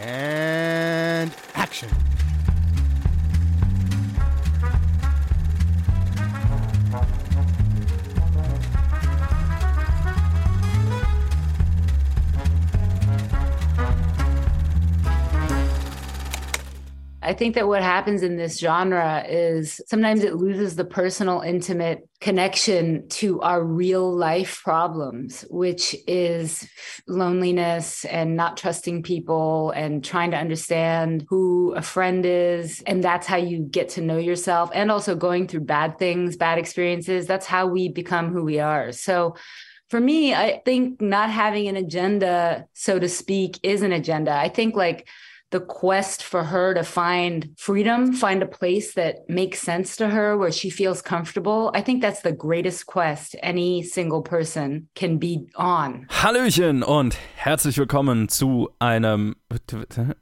And action. I think that what happens in this genre is sometimes it loses the personal, intimate connection to our real life problems, which is loneliness and not trusting people and trying to understand who a friend is. And that's how you get to know yourself and also going through bad things, bad experiences. That's how we become who we are. So, for me, I think not having an agenda, so to speak, is an agenda. I think like the quest for her to find freedom, find a place that makes sense to her where she feels comfortable. I think that's the greatest quest any single person can be on. Hallöchen und herzlich willkommen zu einem.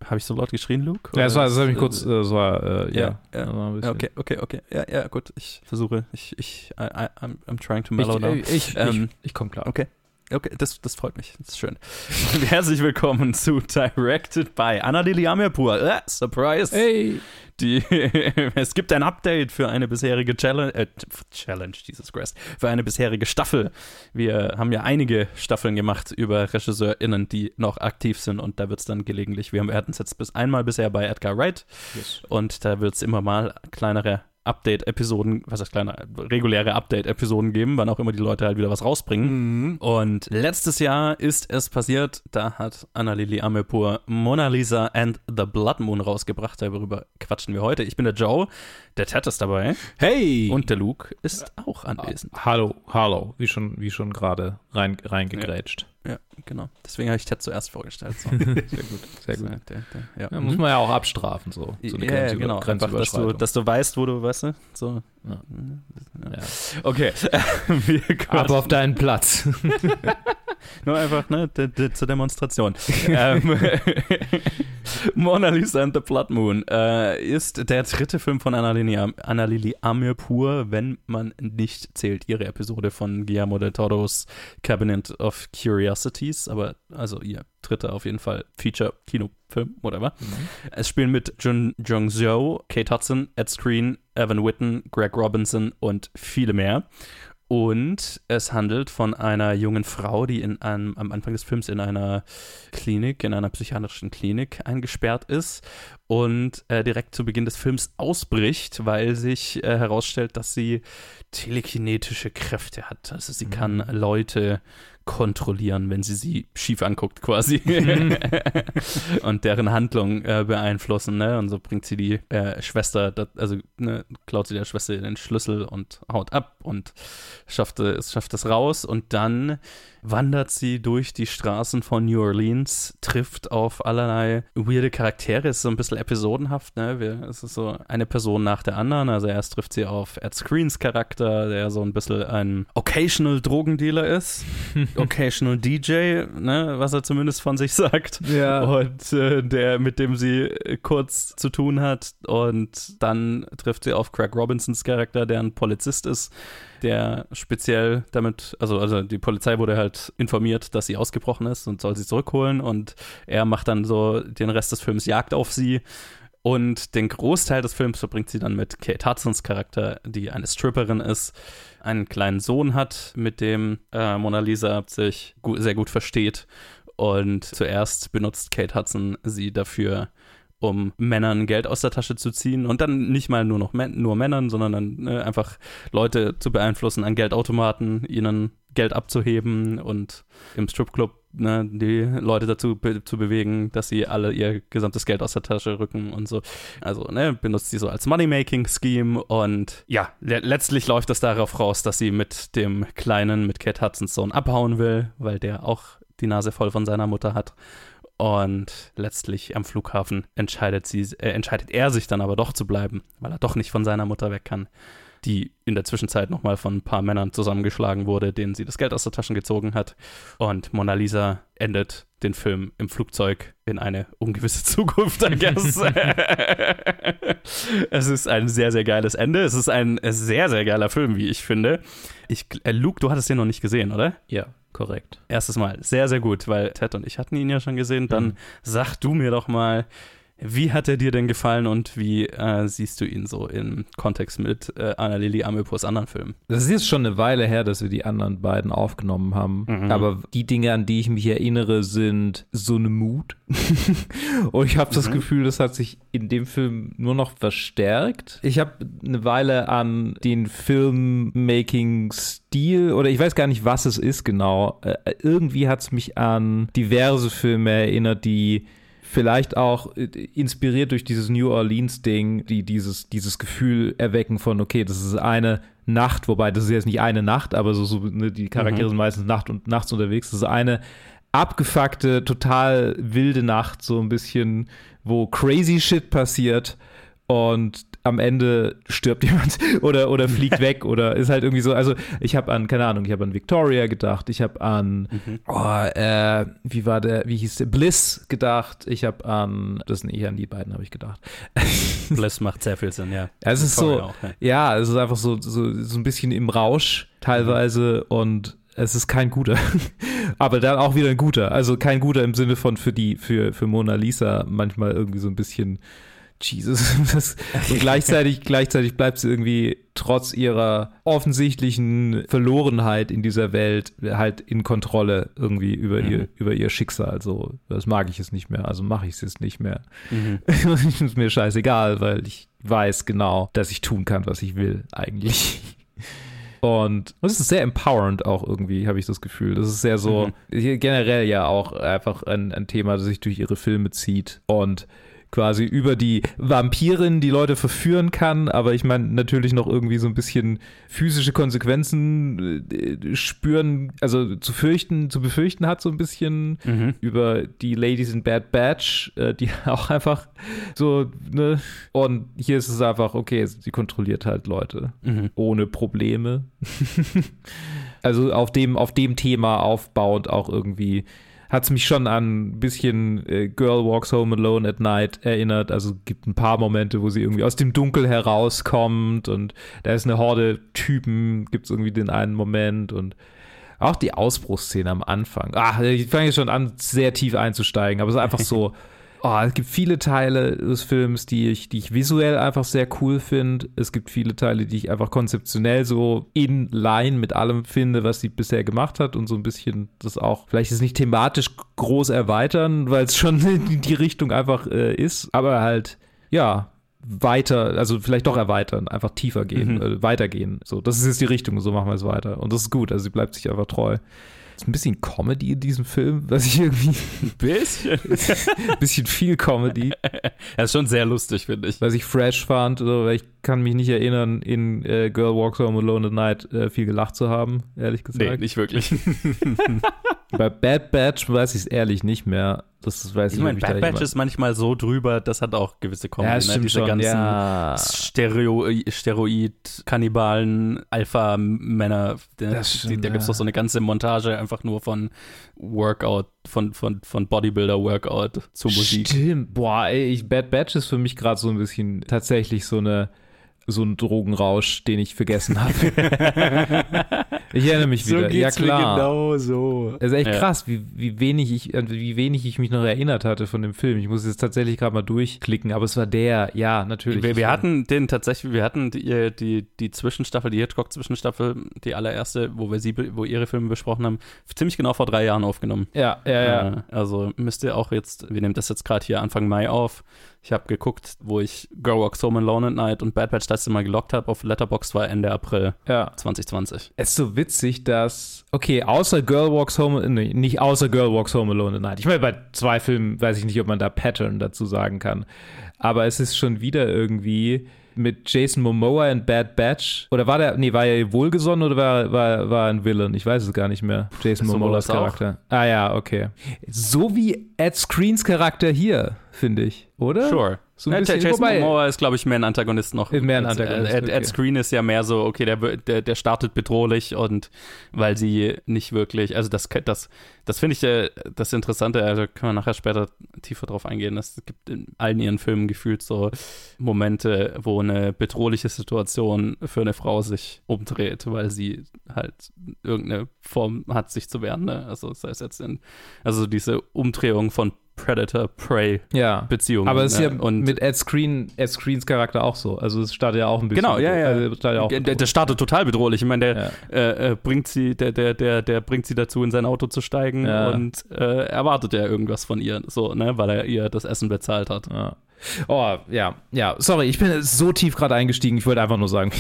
Habe ich so laut geschrien, Luke? Ja, das war, das habe ich kurz, das war, äh, ja. ja. ja. Okay, okay, okay. Ja, ja, gut. Ich versuche, ich, ich, I, I, I'm, I'm trying to mellow ich, down. Ich, ähm, ich, ich komme klar. Okay. Okay, das, das freut mich. Das ist schön. Herzlich willkommen zu Directed by Annadeli Amirpur. Äh, Surprise! Hey! Die, es gibt ein Update für eine bisherige Challenge, äh, Challenge, Jesus Christ, für eine bisherige Staffel. Wir haben ja einige Staffeln gemacht über RegisseurInnen, die noch aktiv sind und da wird es dann gelegentlich, wir, haben, wir hatten es jetzt bis einmal bisher bei Edgar Wright yes. und da wird es immer mal kleinere Update-Episoden, was heißt kleiner, reguläre Update-Episoden geben, wann auch immer die Leute halt wieder was rausbringen. Mhm. Und letztes Jahr ist es passiert, da hat Annalili Amirpur Mona Lisa and the Blood Moon rausgebracht. Darüber quatschen wir heute. Ich bin der Joe, der Ted ist dabei. Hey! Und der Luke ist auch anwesend. Hallo, hallo, wie schon, wie schon gerade rein, reingegrätscht. Ja. Ja, genau. Deswegen habe ich Ted zuerst vorgestellt. So. sehr gut, sehr gut. Der, der, ja. Ja, muss man ja auch abstrafen, so. so eine ja, genau. Einfach, dass du, dass du weißt, wo du, weißt du, so. Ja. Okay. Ab auf deinen Platz. Nur einfach, ne, zur Demonstration. ähm, Mona Lisa and the Blood Moon äh, ist der dritte Film von Annalili, Annalili Amirpur, wenn man nicht zählt ihre Episode von Guillermo del Toros Cabinet of Curiosities, aber also ihr dritter auf jeden Fall Feature-Kinofilm, whatever. Mhm. Es spielen mit Jun Jung Zhou, Kate Hudson, Ed Screen, Evan Witten, Greg Robinson und viele mehr. Und es handelt von einer jungen Frau, die in einem, am Anfang des Films in einer Klinik, in einer psychiatrischen Klinik eingesperrt ist und äh, direkt zu Beginn des Films ausbricht, weil sich äh, herausstellt, dass sie telekinetische Kräfte hat. Also sie mhm. kann Leute kontrollieren, wenn sie sie schief anguckt quasi und deren Handlung äh, beeinflussen. Ne? Und so bringt sie die äh, Schwester, dat, also ne, klaut sie der Schwester den Schlüssel und haut ab und schafft es, schafft es raus. Und dann wandert sie durch die Straßen von New Orleans, trifft auf allerlei weirde Charaktere. Es ist so ein bisschen episodenhaft. Ne? Wir, es ist so eine Person nach der anderen. Also erst trifft sie auf Ed Screens Charakter, der so ein bisschen ein occasional Drogendealer ist. occasional DJ, ne? was er zumindest von sich sagt. Ja. Und äh, der, mit dem sie kurz zu tun hat. Und dann trifft sie auf Craig Robinsons Charakter, der ein Polizist ist der speziell damit, also, also die Polizei wurde halt informiert, dass sie ausgebrochen ist und soll sie zurückholen und er macht dann so den Rest des Films Jagd auf sie und den Großteil des Films verbringt sie dann mit Kate Hudsons Charakter, die eine Stripperin ist, einen kleinen Sohn hat, mit dem äh, Mona Lisa sich gut, sehr gut versteht und zuerst benutzt Kate Hudson sie dafür, um Männern Geld aus der Tasche zu ziehen und dann nicht mal nur noch nur Männern, sondern dann ne, einfach Leute zu beeinflussen an Geldautomaten, ihnen Geld abzuheben und im Stripclub ne, die Leute dazu be zu bewegen, dass sie alle ihr gesamtes Geld aus der Tasche rücken und so. Also ne, benutzt sie so als Money-Making-Scheme und ja, le letztlich läuft es darauf raus, dass sie mit dem Kleinen, mit Kate Hudsons Sohn abhauen will, weil der auch die Nase voll von seiner Mutter hat und letztlich am Flughafen entscheidet, sie, äh, entscheidet er sich dann aber doch zu bleiben, weil er doch nicht von seiner Mutter weg kann, die in der Zwischenzeit nochmal von ein paar Männern zusammengeschlagen wurde, denen sie das Geld aus der Taschen gezogen hat. Und Mona Lisa endet den Film im Flugzeug in eine ungewisse Zukunft, I guess. es ist ein sehr, sehr geiles Ende. Es ist ein sehr, sehr geiler Film, wie ich finde. Ich, äh, Luke, du hattest den noch nicht gesehen, oder? Ja. Korrekt. Erstes Mal. Sehr, sehr gut, weil Ted und ich hatten ihn ja schon gesehen. Dann Mhm. sag du mir doch mal, wie hat er dir denn gefallen und wie äh, siehst du ihn so im Kontext mit äh, Annalili Amirpours anderen Filmen? Das ist jetzt schon eine Weile her, dass wir die anderen beiden aufgenommen haben. Mhm. Aber die Dinge, an die ich mich erinnere, sind so eine Mut. Und ich habe das Mhm. Gefühl, das hat sich in dem Film nur noch verstärkt. Ich habe eine Weile an den Filmmaking-Stil oder ich weiß gar nicht, was es ist genau. Äh, irgendwie hat es mich an diverse Filme erinnert, die vielleicht auch äh, inspiriert durch dieses New Orleans-Ding, die dieses, dieses Gefühl erwecken von, okay, das ist eine Nacht, wobei das ist jetzt nicht eine Nacht, aber so, so ne, die Charaktere Mhm. sind meistens Nacht und nachts unterwegs. Das ist eine abgefuckte, total wilde Nacht, so ein bisschen, wo crazy shit passiert und am Ende stirbt jemand oder, oder fliegt weg oder ist halt irgendwie so. Also ich habe an, keine Ahnung, ich habe an Victoria gedacht, ich habe an, oh, äh, wie war der, wie hieß der, Bliss gedacht, ich habe an, das sind eher an die beiden habe ich gedacht. Bliss macht sehr viel Sinn, ja. Ja, es ist so, auch, ja. ja, es ist einfach so, so, so ein bisschen im Rausch teilweise und es ist kein guter. Aber dann auch wieder ein guter. Also kein guter im Sinne von für die, für, für Mona Lisa manchmal irgendwie so ein bisschen Jesus. Das, und gleichzeitig, gleichzeitig bleibt sie irgendwie trotz ihrer offensichtlichen Verlorenheit in dieser Welt halt in Kontrolle irgendwie über Mhm. ihr, über ihr Schicksal. So, das mag ich es nicht mehr, also mache ich es jetzt nicht mehr. Mhm. ist mir scheißegal, weil ich weiß genau, dass ich tun kann, was ich will, eigentlich. Und es ist sehr empowernd auch irgendwie, habe ich das Gefühl. Das ist sehr so, hier generell ja auch einfach ein, ein Thema, das sich durch ihre Filme zieht und quasi über die Vampirin die Leute verführen kann, aber ich meine natürlich noch irgendwie so ein bisschen physische Konsequenzen äh, spüren, also zu fürchten, zu befürchten hat so ein bisschen Mhm. über die Ladies in Bad Batch, äh, die auch einfach so, ne? Und hier ist es einfach, okay, sie kontrolliert halt Leute Mhm. ohne Probleme. also auf dem, auf dem Thema aufbauend auch irgendwie hat es mich schon an ein bisschen äh, Girl Walks Home Alone at Night erinnert. Also gibt ein paar Momente, wo sie irgendwie aus dem Dunkel herauskommt und da ist eine Horde Typen, gibt es irgendwie den einen Moment und auch die Ausbruchsszene am Anfang. Ach, ich fange jetzt schon an, sehr tief einzusteigen, aber es ist einfach so. Oh, es gibt viele Teile des Films, die ich, die ich visuell einfach sehr cool finde. Es gibt viele Teile, die ich einfach konzeptionell so in line mit allem finde, was sie bisher gemacht hat und so ein bisschen das auch, vielleicht ist es nicht thematisch groß erweitern, weil es schon in die Richtung einfach äh, ist, aber halt, ja, weiter, also vielleicht doch erweitern, einfach tiefer gehen, Mhm. äh, weitergehen. So, das ist jetzt die Richtung, so machen wir es weiter. Und das ist gut, also sie bleibt sich einfach treu. Ist ein bisschen Comedy in diesem Film, was ich irgendwie, Ein bisschen. ein bisschen viel Comedy, Er ist schon sehr lustig, finde ich. was ich fresh fand, oder weil ich kann mich nicht erinnern, in äh, Girl Walks Home Alone at Night äh, viel gelacht zu haben, ehrlich gesagt. Nee, nicht wirklich. Bei Bad Batch weiß ich es ehrlich nicht mehr. Das weiß ich, meine, da Bad Batch ist manchmal so drüber, das hat auch gewisse Comedy. ja, ne? stimmt Diese schon, ganzen ja. Stereo Steroid, Kannibalen, Alpha-Männer. Stimmt, Da gibt es ja. doch so eine ganze Montage einfach nur von Workout, von, von, von Bodybuilder-Workout zu Musik. Stimmt. Boah, ey, ich, Bad Batch ist für mich gerade so ein bisschen tatsächlich so eine so ein Drogenrausch, den ich vergessen habe. ich erinnere mich wieder. ja klar. genau so. Es ist echt Ja. krass, wie, wie, wenig ich, an wie wenig ich mich noch erinnert hatte von dem Film. Ich muss jetzt tatsächlich gerade mal durchklicken, aber es war der, ja, natürlich. Wir, wir hatten den tatsächlich, wir hatten die, die, die Zwischenstaffel, die Hitchcock-Zwischenstaffel, die allererste, wo wir sie, wo ihre Filme besprochen haben, ziemlich genau vor drei Jahren aufgenommen. Ja, ja, ja. Äh, also müsst ihr auch jetzt, wir nehmen das jetzt gerade hier Anfang Mai auf. Ich habe geguckt, wo ich Girl Walks Home Alone at Night und Bad Batch das letzte Mal gelockt habe auf Letterboxd war Ende April ja. 2020. Es ist so witzig, dass, okay, außer Girl Walks Home, nee, nicht außer Girl Walks Home Alone at Night. Ich meine, bei zwei Filmen weiß ich nicht, ob man da Pattern dazu sagen kann. Aber es ist schon wieder irgendwie mit Jason Momoa in Bad Batch. Oder war der, nee, war er wohlgesonnen oder war, war, war er ein Villain? Ich weiß es gar nicht mehr. Jason Momoas als auch. Charakter. Ah ja, okay. So wie Ed Screens Charakter hier. Finde ich, oder? Sure. So ein Ja, bisschen, Jason wobei- Momoa ist, glaube ich, mehr ein Antagonist noch. Mehr ein Antagonist, Äh, Ed, Ed okay. Screen ist ja mehr so, okay, der, der, der startet bedrohlich und weil sie nicht wirklich, also das, das, das finde ich äh, das Interessante, also können wir nachher später tiefer drauf eingehen. Es gibt in allen ihren Filmen gefühlt so Momente, wo eine bedrohliche Situation für eine Frau sich umdreht, weil sie halt irgendeine Form hat, sich zu wehren. Ne? Also sei es jetzt in, also diese Umdrehung von Predator-Prey-Beziehungen. Ja. Aber es ist ja ne? und mit Ed Screen, Ed Screens Charakter auch so. Also es startet ja auch ein bisschen. Genau, ja, ja. Also, startet ja der, der startet total bedrohlich. Ich meine, der Ja. äh, äh, bringt sie, der, der, der, der bringt sie dazu, in sein Auto zu steigen Ja. und äh, erwartet ja irgendwas von ihr, so, ne, weil er ihr das Essen bezahlt hat. Ja. Oh, ja, ja, sorry, ich bin so tief gerade eingestiegen, ich wollte einfach nur sagen.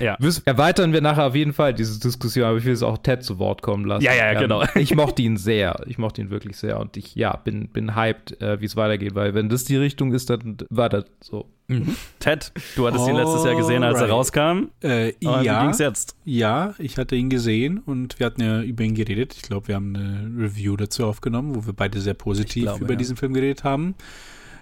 Ja. Erweitern wir nachher auf jeden Fall diese Diskussion, aber ich will es auch Ted zu Wort kommen lassen. Ja, ja, genau. Ich mochte ihn sehr, ich mochte ihn wirklich sehr und ich, ja, bin, bin hyped, äh, wie es weitergeht, weil wenn das die Richtung ist, dann weiter so. Ted, du hattest ihn letztes Jahr gesehen, als er rauskam. Äh, Aber wie ja, ging's jetzt? ja, ich hatte ihn gesehen und wir hatten ja über ihn geredet. Ich glaube, wir haben eine Review dazu aufgenommen, wo wir beide sehr positiv glaube, über ja. diesen Film geredet haben.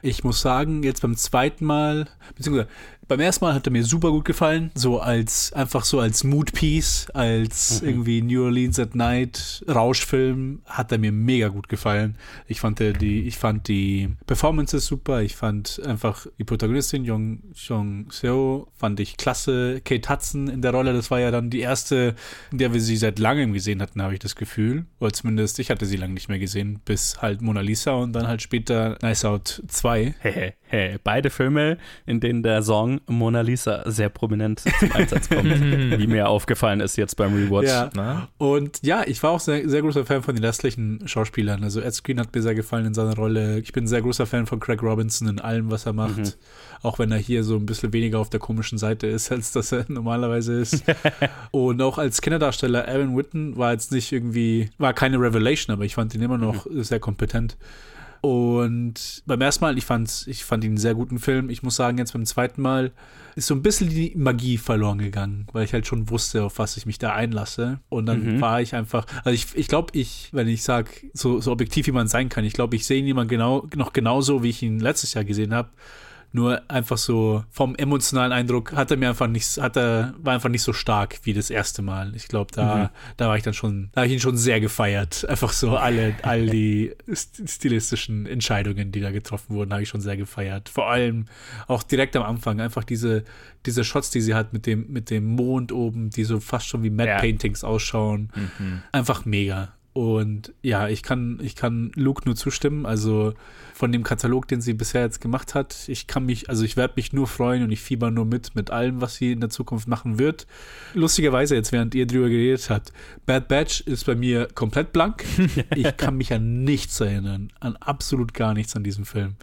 Ich muss sagen, jetzt beim zweiten Mal, beziehungsweise beim ersten Mal hat er mir super gut gefallen, so als einfach so als Mood-Piece, als Mhm. irgendwie New Orleans at Night Rauschfilm hat er mir mega gut gefallen. Ich fand die, ich fand die Performances super, ich fand einfach die Protagonistin Jong Jong Seo fand ich klasse. Kate Hudson in der Rolle, das war ja dann die erste, in der wir sie seit langem gesehen hatten, habe ich das Gefühl, oder zumindest ich hatte sie lange nicht mehr gesehen, bis halt Mona Lisa und dann halt später Nice Out 2. Hey. Beide Filme, in denen der Song Mona Lisa sehr prominent zum Einsatz kommt, wie mir aufgefallen ist jetzt beim Rewatch. Ja. Na? Und ja, ich war auch sehr, sehr großer Fan von den restlichen Schauspielern. Also Ed Screen hat mir sehr gefallen in seiner Rolle. Ich bin ein sehr großer Fan von Craig Robinson in allem, was er macht. Mhm. Auch wenn er hier so ein bisschen weniger auf der komischen Seite ist, als dass er normalerweise ist. Und auch als Kinderdarsteller Aaron Witten war jetzt nicht irgendwie, war keine Revelation, aber ich fand ihn immer noch sehr kompetent. Und beim ersten Mal, ich fand, ich fand ihn einen sehr guten Film. Ich muss sagen, jetzt beim zweiten Mal ist so ein bisschen die Magie verloren gegangen, weil ich halt schon wusste, auf was ich mich da einlasse. Und dann Mhm. war ich einfach, also ich, ich glaube, ich, wenn ich sage, so, so objektiv wie man sein kann, ich glaube, ich sehe ihn immer genau, noch genauso, wie ich ihn letztes Jahr gesehen habe. Nur einfach so vom emotionalen Eindruck hat er mir einfach nicht, hat er, war einfach nicht so stark wie das erste Mal. Ich glaube, da, Mhm. da war ich dann schon, da habe ich ihn schon sehr gefeiert. Einfach so alle, all die st- stilistischen Entscheidungen, die da getroffen wurden, habe ich schon sehr gefeiert. Vor allem auch direkt am Anfang, einfach diese, diese Shots, die sie hat mit dem, mit dem Mond oben, die so fast schon wie Ja. Paintings ausschauen. Einfach mega. Und ja, ich kann, ich kann Luke nur zustimmen. Also von dem Katalog, den sie bisher jetzt gemacht hat, ich kann mich, also ich werde mich nur freuen und ich fieber nur mit, mit allem, was sie in der Zukunft machen wird. Lustigerweise, jetzt während ihr drüber geredet habt, Bad Batch ist bei mir komplett blank. Ich kann mich an nichts erinnern, an absolut gar nichts an diesem Film.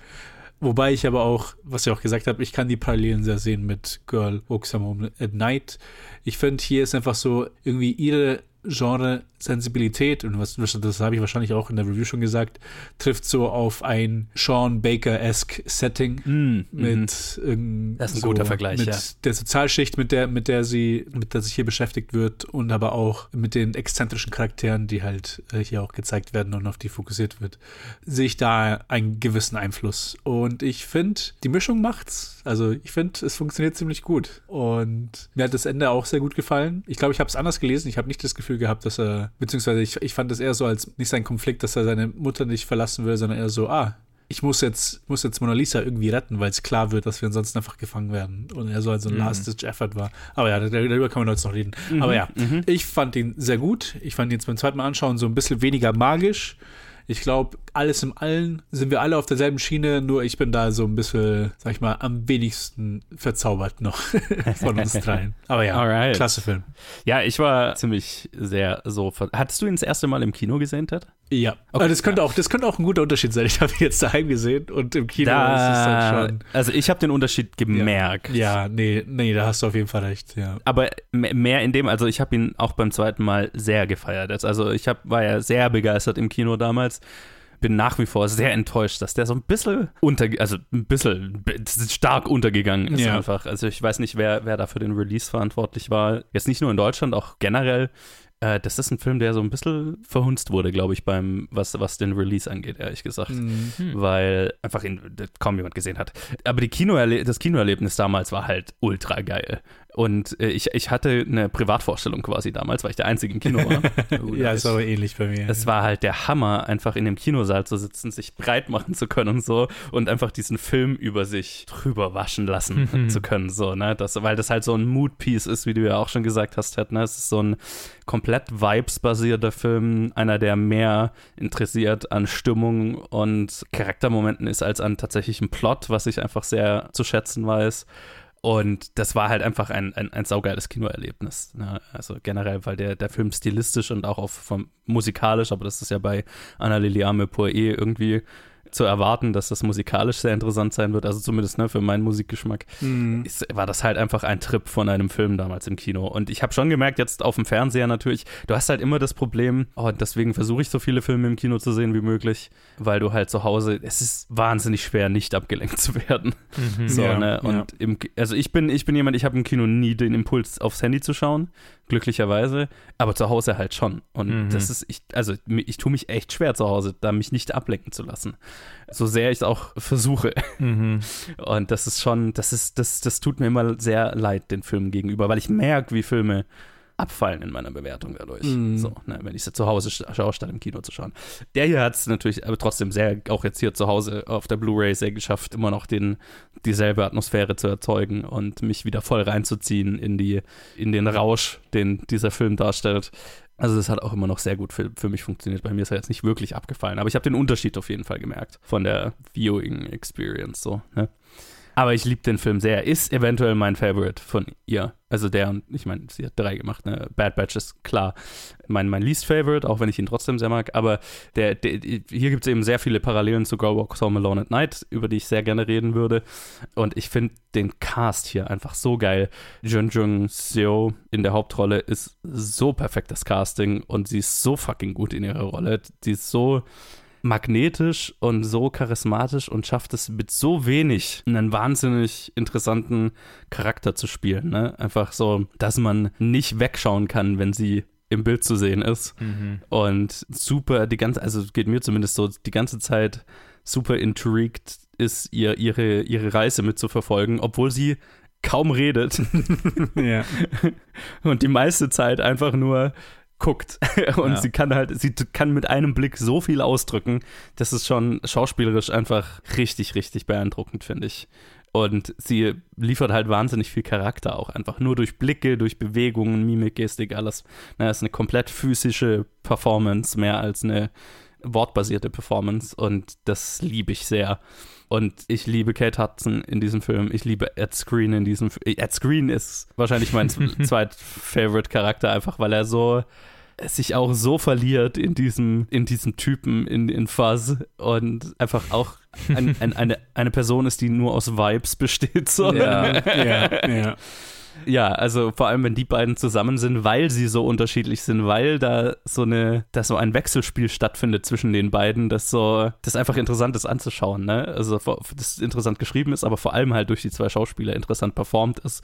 Wobei ich aber auch, was ich auch gesagt habe, ich kann die Parallelen sehr sehen mit Girl Walks Home at Night. Ich finde, hier ist einfach so irgendwie ihre Genre-Sensibilität, und was, das habe ich wahrscheinlich auch in der Review schon gesagt, trifft so auf ein Sean Baker-esque Setting Mhm. mit irgend- Das ist ein guter Vergleich, mit ja. der Sozialschicht, mit der, mit der sie, mit der sich hier beschäftigt wird und aber auch mit den exzentrischen Charakteren, die halt äh, hier auch gezeigt werden und auf die fokussiert wird, sehe ich da einen gewissen Einfluss. Und ich finde, die Mischung macht's. Also ich finde, es funktioniert ziemlich gut. Und mir hat das Ende auch sehr gut gefallen. Ich glaube, ich habe es anders gelesen. Ich habe nicht das Gefühl gehabt, dass er, beziehungsweise ich, ich fand es eher so als nicht sein Konflikt, dass er seine Mutter nicht verlassen will, sondern eher so, ah, ich muss jetzt, muss jetzt Mona Lisa irgendwie retten, weil es klar wird, dass wir ansonsten einfach gefangen werden. Und er so als so ein Last-Ditch-Effort war. Aber ja, dar- darüber kann man jetzt noch reden. Aber ja, ich fand ihn sehr gut. Ich fand ihn jetzt beim zweiten Mal anschauen so ein bisschen weniger magisch. Ich glaube, alles im Allen sind wir alle auf derselben Schiene, nur ich bin da so ein bisschen, sag ich mal, am wenigsten verzaubert noch von uns dreien. Aber ja, Alright. klasse Film. Ja, ich war ziemlich sehr so. Hattest du ihn das erste Mal im Kino gesehen, Ted? Ja, aber das könnte, auch, das könnte auch ein guter Unterschied sein. Ich habe ihn jetzt daheim gesehen und im Kino Da, ist es dann schon. also ich habe den Unterschied gemerkt. Ja, nee, nee, da hast du auf jeden Fall recht, ja. Aber me- mehr in dem, also ich habe ihn auch beim zweiten Mal sehr gefeiert. Also ich hab, war ja sehr begeistert im Kino damals. Bin nach wie vor sehr enttäuscht, dass der so ein bisschen unter, also ein bisschen stark untergegangen ist Ja. einfach. Also ich weiß nicht, wer, wer da für den Release verantwortlich war. Jetzt nicht nur in Deutschland, auch generell. Äh, das ist ein Film, der so ein bisschen verhunzt wurde, glaube ich, beim, was, was den Release angeht, ehrlich gesagt. Mhm. Weil einfach ihn kaum jemand gesehen hat. Aber die Kinoerle das Kinoerlebnis damals war halt ultra geil. Und äh, ich, ich hatte eine Privatvorstellung quasi damals, weil ich der Einzige im Kino war. ja, ist aber ähnlich bei mir. Es war halt der Hammer, einfach in dem Kinosaal zu sitzen, sich breit machen zu können und so und einfach diesen Film über sich drüber waschen lassen Mhm. zu können, so, ne? Das, weil das halt so ein Mood-Piece ist, wie du ja auch schon gesagt hast, Ted, ne? Es ist so ein komplett vibes-basierter Film, einer, der mehr interessiert an Stimmung und Charaktermomenten ist als an tatsächlichem Plot, was ich einfach sehr zu schätzen weiß. Und das war halt einfach ein, ein, ein saugeiles Kinoerlebnis. Ne? Also generell, weil der, der Film stilistisch und auch auf, vom, musikalisch, aber das ist ja bei Anna Liliame eh irgendwie zu erwarten, dass das musikalisch sehr interessant sein wird, also zumindest ne, für meinen Musikgeschmack, Mhm. ist, war das halt einfach ein Trip von einem Film damals im Kino. Und ich habe schon gemerkt, jetzt auf dem Fernseher natürlich, du hast halt immer das Problem, oh, und deswegen versuche ich so viele Filme im Kino zu sehen wie möglich, weil du halt zu Hause, es ist wahnsinnig schwer, nicht abgelenkt zu werden. Mhm. So, Ja, ne? Und ja. im, also ich bin, ich bin jemand, ich habe im Kino nie den Impuls, aufs Handy zu schauen, glücklicherweise, aber zu Hause halt schon. Und Mhm. das ist, ich, also mi- ich tue mich echt schwer zu Hause, da mich nicht ablenken zu lassen. So sehr ich es auch versuche. Mhm. Und das ist schon, das ist, das, das tut mir immer sehr leid den Filmen gegenüber, weil ich merke, wie Filme abfallen in meiner Bewertung dadurch. Mhm. So, ne, wenn ich sie zu Hause sch- schaue, statt im Kino zu schauen. Der hier hat es natürlich aber trotzdem sehr, auch jetzt hier zu Hause auf der Blu-ray sehr geschafft, immer noch den, dieselbe Atmosphäre zu erzeugen und mich wieder voll reinzuziehen in die, in den Rausch, den dieser Film darstellt. Also das hat auch immer noch sehr gut für, für mich funktioniert. Bei mir ist er jetzt nicht wirklich abgefallen, aber ich habe den Unterschied auf jeden Fall gemerkt von der Viewing Experience so. Ne? Aber ich liebe den Film sehr. Ist eventuell mein Favorite von ihr. Also der und ich meine, sie hat drei gemacht. Ne? Bad Batch ist klar mein, mein Least Favorite, auch wenn ich ihn trotzdem sehr mag. Aber der, der, hier gibt es eben sehr viele Parallelen zu Girl Walks Home Alone at Night, über die ich sehr gerne reden würde. Und ich finde den Cast hier einfach so geil. Jun Jung Seo in der Hauptrolle ist so perfektes Casting und sie ist so fucking gut in ihrer Rolle. Sie ist so magnetisch und so charismatisch und schafft es mit so wenig einen wahnsinnig interessanten Charakter zu spielen. Ne? Einfach so, dass man nicht wegschauen kann, wenn sie im Bild zu sehen ist. Mhm. Und super, die ganze, also geht mir zumindest so, die ganze Zeit super intrigued ist, ihr, ihre, ihre Reise mitzuverfolgen, obwohl sie kaum redet ja. und die meiste Zeit einfach nur guckt. Und Ja. sie kann halt, sie kann mit einem Blick so viel ausdrücken. Das ist schon schauspielerisch einfach richtig, richtig beeindruckend, finde ich. Und sie liefert halt wahnsinnig viel Charakter auch einfach. Nur durch Blicke, durch Bewegungen, Mimik, Gestik, alles. Na, ist eine komplett physische Performance, mehr als eine wortbasierte Performance. Und das liebe ich sehr. Und ich liebe Kate Hudson in diesem Film. Ich liebe Ed Screen in diesem Film. Ed Screen ist wahrscheinlich mein zweit-Favorite-Charakter, einfach weil er so sich auch so verliert in diesem, in diesem Typen, in, in Fuzz und einfach auch ein, ein, eine, eine Person ist, die nur aus Vibes besteht. So. Ja. ja, ja. Ja, also vor allem, wenn die beiden zusammen sind, weil sie so unterschiedlich sind, weil da so eine, da so ein Wechselspiel stattfindet zwischen den beiden, das so, das einfach interessant ist anzuschauen, ne? Also das interessant geschrieben ist, aber vor allem halt durch die zwei Schauspieler interessant performt ist,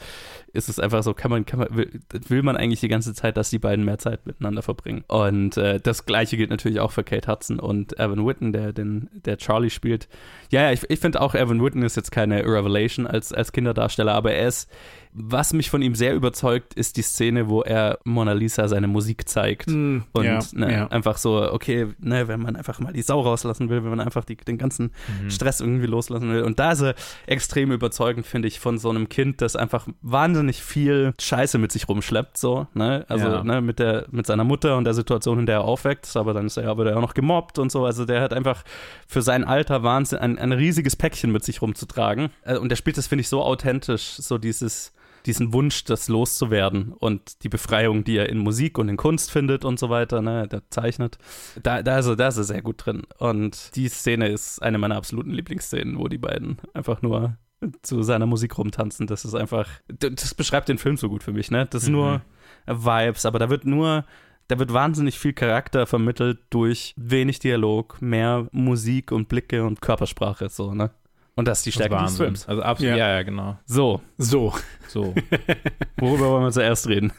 ist es einfach so, kann man, kann man, will, will man eigentlich die ganze Zeit, dass die beiden mehr Zeit miteinander verbringen. Und äh, das gleiche gilt natürlich auch für Kate Hudson und Evan Whitten, der den, der Charlie spielt. Ja, ja, ich, ich finde auch, Evan Whitten ist jetzt keine Revelation als, als Kinderdarsteller, aber er ist, was mich von ihm sehr überzeugt, ist die Szene, wo er Mona Lisa seine Musik zeigt. Mm, Und ja, ne, ja. einfach so, okay, ne, wenn man einfach mal die Sau rauslassen will, wenn man einfach die, den ganzen Mhm. Stress irgendwie loslassen will. Und da ist er extrem überzeugend, finde ich, von so einem Kind, das einfach wahnsinnig viel Scheiße mit sich rumschleppt, so, ne? Also, Ja. ne, mit der, mit seiner Mutter und der Situation, in der er aufwächst, aber dann ist er aber auch noch gemobbt und so. Also der hat einfach für sein Alter Wahnsinn, ein, ein riesiges Päckchen mit sich rumzutragen. Äh, Und der spielt das, finde ich, so authentisch, so dieses diesen Wunsch, das loszuwerden und die Befreiung, die er in Musik und in Kunst findet und so weiter, ne, der zeichnet. Da, da, ist er, da ist er sehr gut drin. Und die Szene ist eine meiner absoluten Lieblingsszenen, wo die beiden einfach nur zu seiner Musik rumtanzen. Das ist einfach, das beschreibt den Film so gut für mich, ne? Das ist Mhm. nur Vibes, aber da wird nur, da wird wahnsinnig viel Charakter vermittelt durch wenig Dialog, mehr Musik und Blicke und Körpersprache, so, ne? Und das ist die Stärke des. Films. Also absolut, Ja. ja, ja, genau. So, So, So. worüber wollen wir zuerst reden?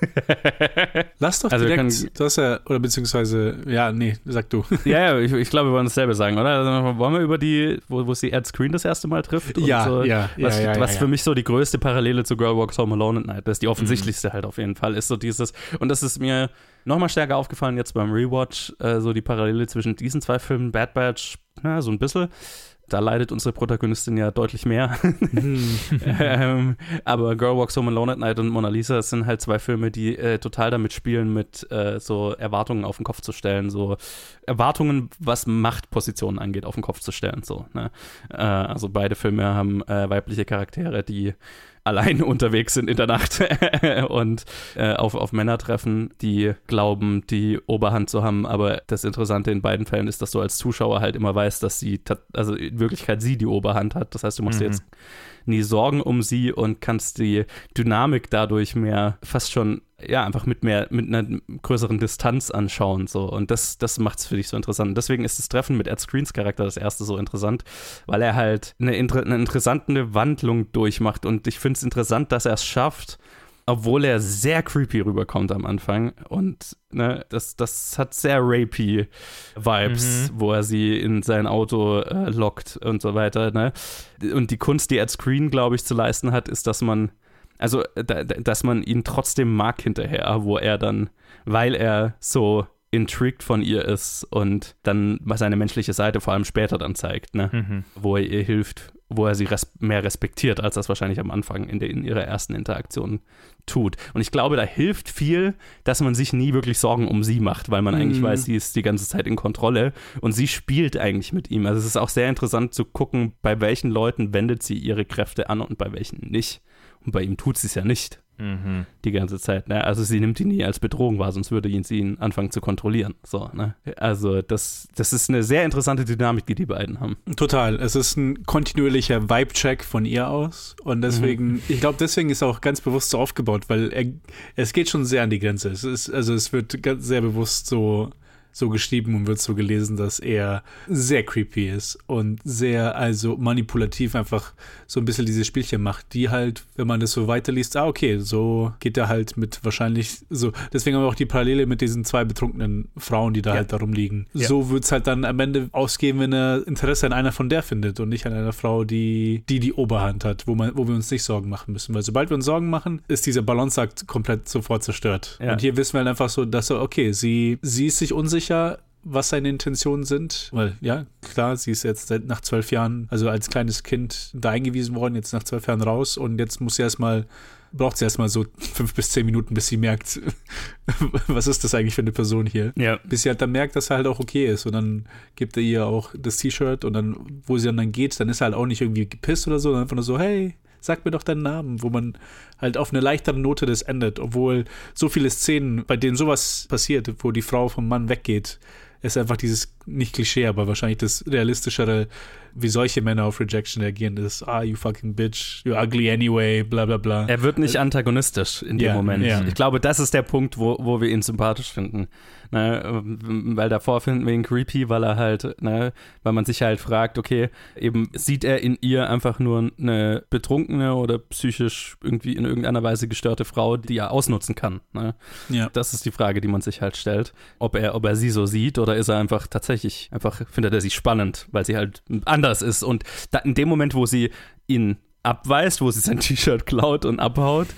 lass doch Also wir direkt, können- du hast ja, oder beziehungsweise, ja, nee, sag du. ja, ja, ich, ich glaube, wir wollen dasselbe sagen, oder? Also, wollen wir über die, wo, wo sie Ed Screen das erste Mal trifft? und ja, so, ja, ja, Was, ja, was ja, für ja. mich so die größte Parallele zu Girl Walks Home Alone at Night ist, die offensichtlichste halt auf jeden Fall, ist so dieses, und das ist mir nochmal stärker aufgefallen jetzt beim Rewatch, äh, so die Parallele zwischen diesen zwei Filmen, Bad Batch, na, so ein bisschen. Da leidet unsere Protagonistin ja deutlich mehr. Hm. ähm, aber Girl Walks Home Alone at Night und Mona Lisa sind halt zwei Filme, die äh, total damit spielen, mit äh, so Erwartungen auf den Kopf zu stellen, so Erwartungen, was Machtpositionen angeht, auf den Kopf zu stellen. So, ne? äh, also beide Filme haben äh, weibliche Charaktere, die allein unterwegs sind in der Nacht und äh, auf, auf Männer treffen, die glauben, die Oberhand zu haben. Aber das Interessante in beiden Fällen ist, dass du als Zuschauer halt immer weißt, dass sie, also in Wirklichkeit sie die Oberhand hat. Das heißt, du musst dir Mhm. jetzt nie Sorgen um sie und kannst die Dynamik dadurch mehr fast schon ja einfach mit mehr mit einer größeren Distanz anschauen so und das das macht's für dich so interessant. Und deswegen ist das Treffen mit Ed Screens Charakter das erste so interessant, weil er halt eine, inter eine interessante Wandlung durchmacht und ich finde es interessant, dass er es schafft, obwohl er sehr creepy rüberkommt am Anfang und ne, das, das hat sehr rapey Vibes, wo er sie in sein Auto äh, lockt und so weiter. Ne? Und die Kunst, die Ed Screen, glaube ich, zu leisten hat, ist, dass man also, da, da- dass man ihn trotzdem mag hinterher, wo er dann, weil er so intrigued von ihr ist und dann seine menschliche Seite vor allem später dann zeigt, ne? Mhm. wo er ihr hilft, wo er sie res mehr respektiert, als das wahrscheinlich am Anfang in, der, in ihrer ersten Interaktion tut. Und ich glaube, da hilft viel, dass man sich nie wirklich Sorgen um sie macht, weil man eigentlich Mhm. weiß, sie ist die ganze Zeit in Kontrolle und sie spielt eigentlich mit ihm. Also es ist auch sehr interessant zu gucken, bei welchen Leuten wendet sie ihre Kräfte an und bei welchen nicht. Und bei ihm tut sie es ja nicht Mhm. die ganze Zeit. Ne? Also sie nimmt ihn nie als Bedrohung wahr, sonst würde ihn sie ihn anfangen zu kontrollieren. So, ne? Also das, das ist eine sehr interessante Dynamik, die die beiden haben. Total. Es ist ein kontinuierlicher Vibe-Check von ihr aus. Und deswegen, ich glaube, deswegen ist er auch ganz bewusst so aufgebaut, weil er, es geht schon sehr an die Grenze. Es ist, also es wird ganz sehr bewusst so, so geschrieben und wird so gelesen, dass er sehr creepy ist und sehr, also manipulativ einfach so ein bisschen diese Spielchen macht, die halt, wenn man das so weiterliest, ah, okay, so geht er halt mit wahrscheinlich so. Deswegen haben wir auch die Parallele mit diesen zwei betrunkenen Frauen, die da Ja. halt da rumliegen. Ja. So wird es halt dann am Ende ausgehen, wenn er Interesse an einer von der findet und nicht an einer Frau, die die, die Oberhand hat, wo, man, wo wir uns nicht Sorgen machen müssen. Weil sobald wir uns Sorgen machen, ist dieser Balanceakt komplett sofort zerstört. Ja. Und hier wissen wir halt einfach so, dass er, okay, sie, sie ist sich unsicher, was seine Intentionen sind. Weil, ja, klar, sie ist jetzt seit nach zwölf Jahren, also als kleines Kind da eingewiesen worden, jetzt nach zwölf Jahren raus und jetzt muss sie erstmal, braucht sie erstmal so fünf bis zehn Minuten, bis sie merkt, was ist das eigentlich für eine Person hier Ja. bis sie halt dann merkt, dass er halt auch okay ist. Und dann gibt er ihr auch das T-Shirt und dann, wo sie dann, dann geht, dann ist er halt auch nicht irgendwie gepisst oder so, sondern einfach nur so, hey, sag mir doch deinen Namen, wo man halt auf eine leichtere Note das endet, obwohl so viele Szenen, bei denen sowas passiert, wo die Frau vom Mann weggeht, ist einfach dieses, nicht Klischee, aber wahrscheinlich das realistischere, wie solche Männer auf Rejection reagieren, ist, ah, you fucking bitch, you're ugly anyway, bla bla bla. Er wird nicht antagonistisch in dem Ja, Moment. ja. Ich glaube, das ist der Punkt, wo, wo wir ihn sympathisch finden. Ne, weil davor finden wir ihn creepy, weil er halt, ne, weil man sich halt fragt, okay, eben sieht er in ihr einfach nur eine betrunkene oder psychisch irgendwie in irgendeiner Weise gestörte Frau, die er ausnutzen kann. Ne? Ja. Das ist die Frage, die man sich halt stellt. Ob er, ob er sie so sieht oder ist er einfach tatsächlich, einfach findet er sie spannend, weil sie halt anders ist. Und da, in dem Moment, wo sie ihn abweist, wo sie sein T-Shirt klaut und abhaut,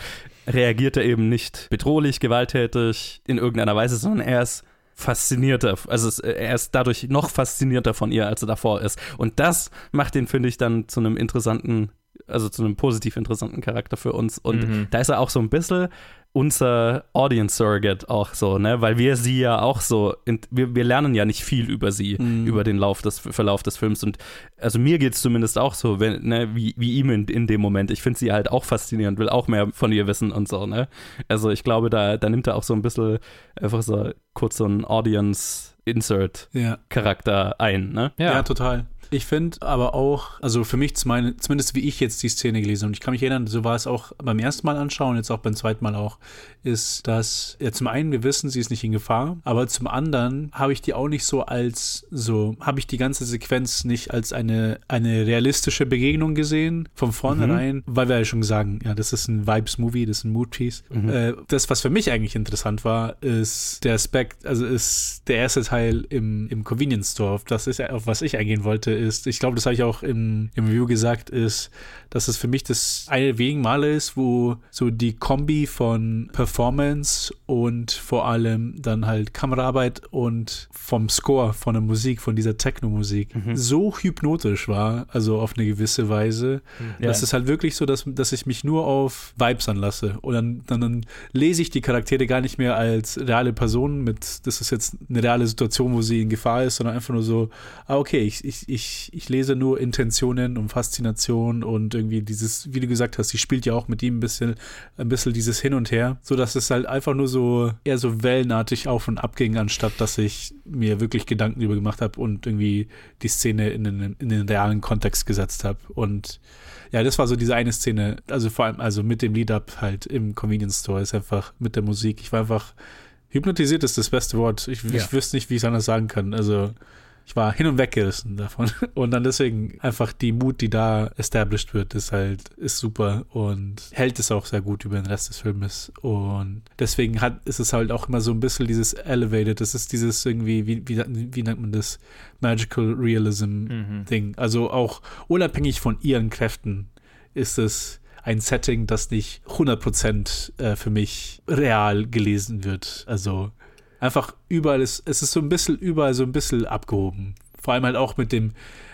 reagiert er eben nicht bedrohlich, gewalttätig in irgendeiner Weise, sondern er ist faszinierter, also es, er ist dadurch noch faszinierter von ihr, als er davor ist. Und das macht ihn, finde ich, dann zu einem interessanten, also zu einem positiv interessanten Charakter für uns. Und Mhm. da ist er auch so ein bisschen unser Audience Surrogate auch so, ne? Weil wir sie ja auch so, in, wir, wir lernen ja nicht viel über sie, Mhm. über den Lauf des, Verlauf des Films. Und also mir geht es zumindest auch so, wenn, ne, wie, wie ihm in, in dem Moment. Ich finde sie halt auch faszinierend, will auch mehr von ihr wissen und so, ne? Also ich glaube, da, da nimmt er auch so ein bisschen einfach so kurz so einen Audience Insert Ja. Charakter ein, ne? Ja. Ja, total. Ich finde aber auch, also für mich zumindest wie ich jetzt die Szene gelesen habe, und ich kann mich erinnern, so war es auch beim ersten Mal anschauen, jetzt auch beim zweiten Mal auch, ist, dass ja zum einen wir wissen, sie ist nicht in Gefahr, aber zum anderen habe ich die auch nicht so als so, habe ich die ganze Sequenz nicht als eine, eine realistische Begegnung gesehen, von vornherein, mhm. weil wir ja schon sagen, ja, das ist ein Vibes-Movie, das ist ein Mood-Piece. Mhm. Äh, das, was für mich eigentlich interessant war, ist der Aspekt, also ist der erste Teil im, im Convenience Store, das ist, auf was ich eingehen wollte, ist, ich glaube, das habe ich auch im, im Review gesagt, ist, dass es für mich das eine wenigen Male ist, wo so die Kombi von Performance und vor allem dann halt Kameraarbeit und vom Score, von der Musik, von dieser Techno-Musik mhm. so hypnotisch war, also auf eine gewisse Weise, mhm. ja. dass es halt wirklich so, dass, dass ich mich nur auf Vibes anlasse und dann, dann, dann lese ich die Charaktere gar nicht mehr als reale Personen mit, das ist jetzt eine reale Situation, wo sie in Gefahr ist, sondern einfach nur so, ah, okay, ich, ich, ich, ich lese nur Intentionen und Faszination und irgendwie dieses, wie du gesagt hast, sie spielt ja auch mit ihm ein bisschen, ein bisschen dieses Hin und Her, so dass es halt einfach nur so eher so wellenartig auf und ab ging, anstatt dass ich mir wirklich Gedanken darüber gemacht habe und irgendwie die Szene in den, in den realen Kontext gesetzt habe. Und ja, das war so diese eine Szene, also vor allem, also mit dem Lead-Up halt im Convenience Store, ist einfach mit der Musik. Ich war einfach hypnotisiert ist das beste Wort. Ich, ja. ich wüsste nicht, wie ich es anders sagen kann. Also ich war hin und weg gerissen davon. Und dann deswegen einfach die Mut, die da established wird, ist halt, ist super und hält es auch sehr gut über den Rest des Filmes. Und deswegen hat, ist es halt auch immer so ein bisschen dieses Elevated, das ist dieses irgendwie, wie, wie, wie nennt man das? Magical Realism mhm. Ding. Also auch unabhängig von ihren Kräften ist es ein Setting, das nicht 100% äh, für mich real gelesen wird. Also einfach überall ist, es ist so ein bisschen überall so ein bisschen abgehoben. Vor allem halt auch mit dem,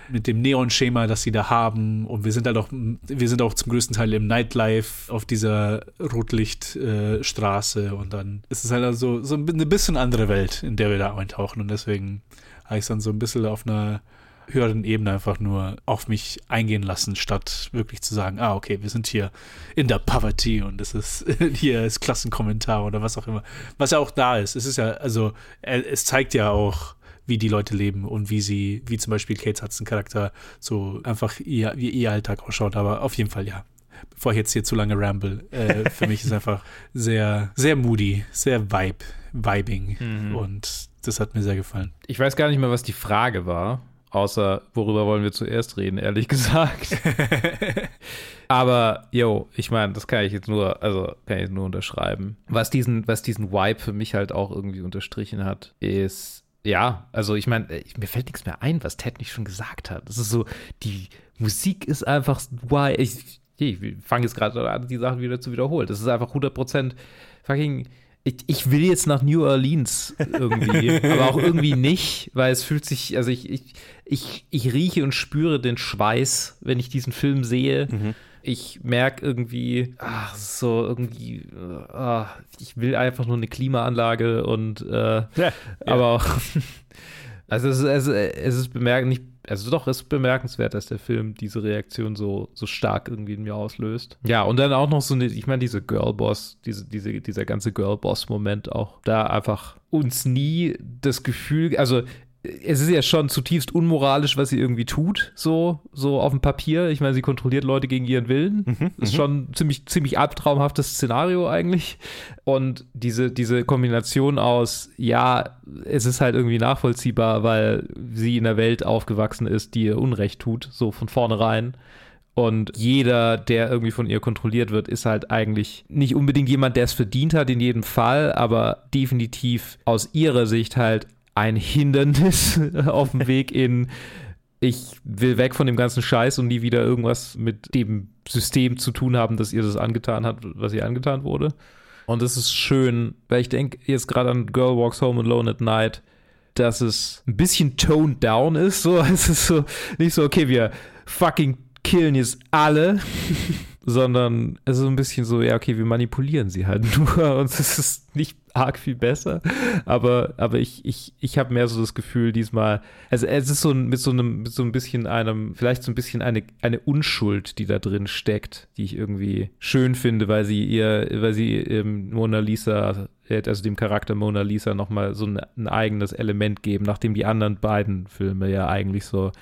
mit dem Neon-Schema, das sie da haben. Und wir sind halt auch, wir sind auch zum größten Teil im Nightlife auf dieser Rotlichtstraße. Äh, und dann ist es halt also so eine bisschen andere Welt, in der wir da eintauchen. Und deswegen habe ich es dann so ein bisschen auf einer höheren Ebene einfach nur auf mich eingehen lassen, statt wirklich zu sagen, ah, okay, wir sind hier in der Poverty und es ist hier ist Klassenkommentar oder was auch immer. Was ja auch da ist. Es ist ja, also, es zeigt ja auch, wie die Leute leben und wie sie, wie zum Beispiel Kate Hudson Charakter so einfach ihr, wie ihr Alltag ausschaut. Aber auf jeden Fall ja. Bevor ich jetzt hier zu lange ramble, äh, für mich ist einfach sehr, sehr moody, sehr vibe, vibing mhm. und das hat mir sehr gefallen. Ich weiß gar nicht mehr, was die Frage war. Außer, worüber wollen wir zuerst reden, ehrlich gesagt. Aber, yo, ich meine, das kann ich jetzt nur, also kann ich nur unterschreiben. Was diesen, was diesen Vibe für mich halt auch irgendwie unterstrichen hat, ist, ja, also ich meine, mir fällt nichts mehr ein, was Ted nicht schon gesagt hat. Das ist so, die Musik ist einfach, why, ich, ich fange jetzt gerade an, die Sachen wieder zu wiederholen. Das ist einfach 100% fucking ich, ich, will jetzt nach New Orleans irgendwie, aber auch irgendwie nicht, weil es fühlt sich, also ich, ich, ich, ich rieche und spüre den Schweiß, wenn ich diesen Film sehe. Mhm. Ich merke irgendwie, ach, so irgendwie, ach, ich will einfach nur eine Klimaanlage und, äh, ja, aber auch, also es, es, es ist bemerkend, nicht also doch, ist bemerkenswert, dass der Film diese Reaktion so, so stark irgendwie in mir auslöst. Ja, und dann auch noch so eine, ich meine, diese Girlboss, diese, diese, dieser ganze Girlboss-Moment auch, da einfach uns nie das Gefühl, also es ist ja schon zutiefst unmoralisch, was sie irgendwie tut, so, so auf dem Papier. Ich meine, sie kontrolliert Leute gegen ihren Willen. Mhm, ist mhm. schon ein ziemlich, ziemlich albtraumhaftes Szenario eigentlich. Und diese, diese Kombination aus, ja, es ist halt irgendwie nachvollziehbar, weil sie in einer Welt aufgewachsen ist, die ihr Unrecht tut, so von vornherein. Und jeder, der irgendwie von ihr kontrolliert wird, ist halt eigentlich nicht unbedingt jemand, der es verdient hat in jedem Fall, aber definitiv aus ihrer Sicht halt ein Hindernis auf dem Weg in ich will weg von dem ganzen Scheiß und nie wieder irgendwas mit dem System zu tun haben, dass ihr das angetan hat, was ihr angetan wurde. Und es ist schön, weil ich denke jetzt gerade an Girl Walks Home Alone at Night, dass es ein bisschen toned down ist. So, es ist so nicht so, okay, wir fucking killen jetzt alle, sondern es ist so ein bisschen so, ja, okay, wir manipulieren sie halt nur und es ist nicht arg viel besser. Aber, aber ich, ich, ich habe mehr so das Gefühl diesmal, also es ist so mit so einem, mit so ein bisschen einem, vielleicht so ein bisschen eine, eine Unschuld, die da drin steckt, die ich irgendwie schön finde, weil sie ihr, weil sie ähm, Mona Lisa, also dem Charakter Mona Lisa nochmal so ein, ein eigenes Element geben, nachdem die anderen beiden Filme ja eigentlich so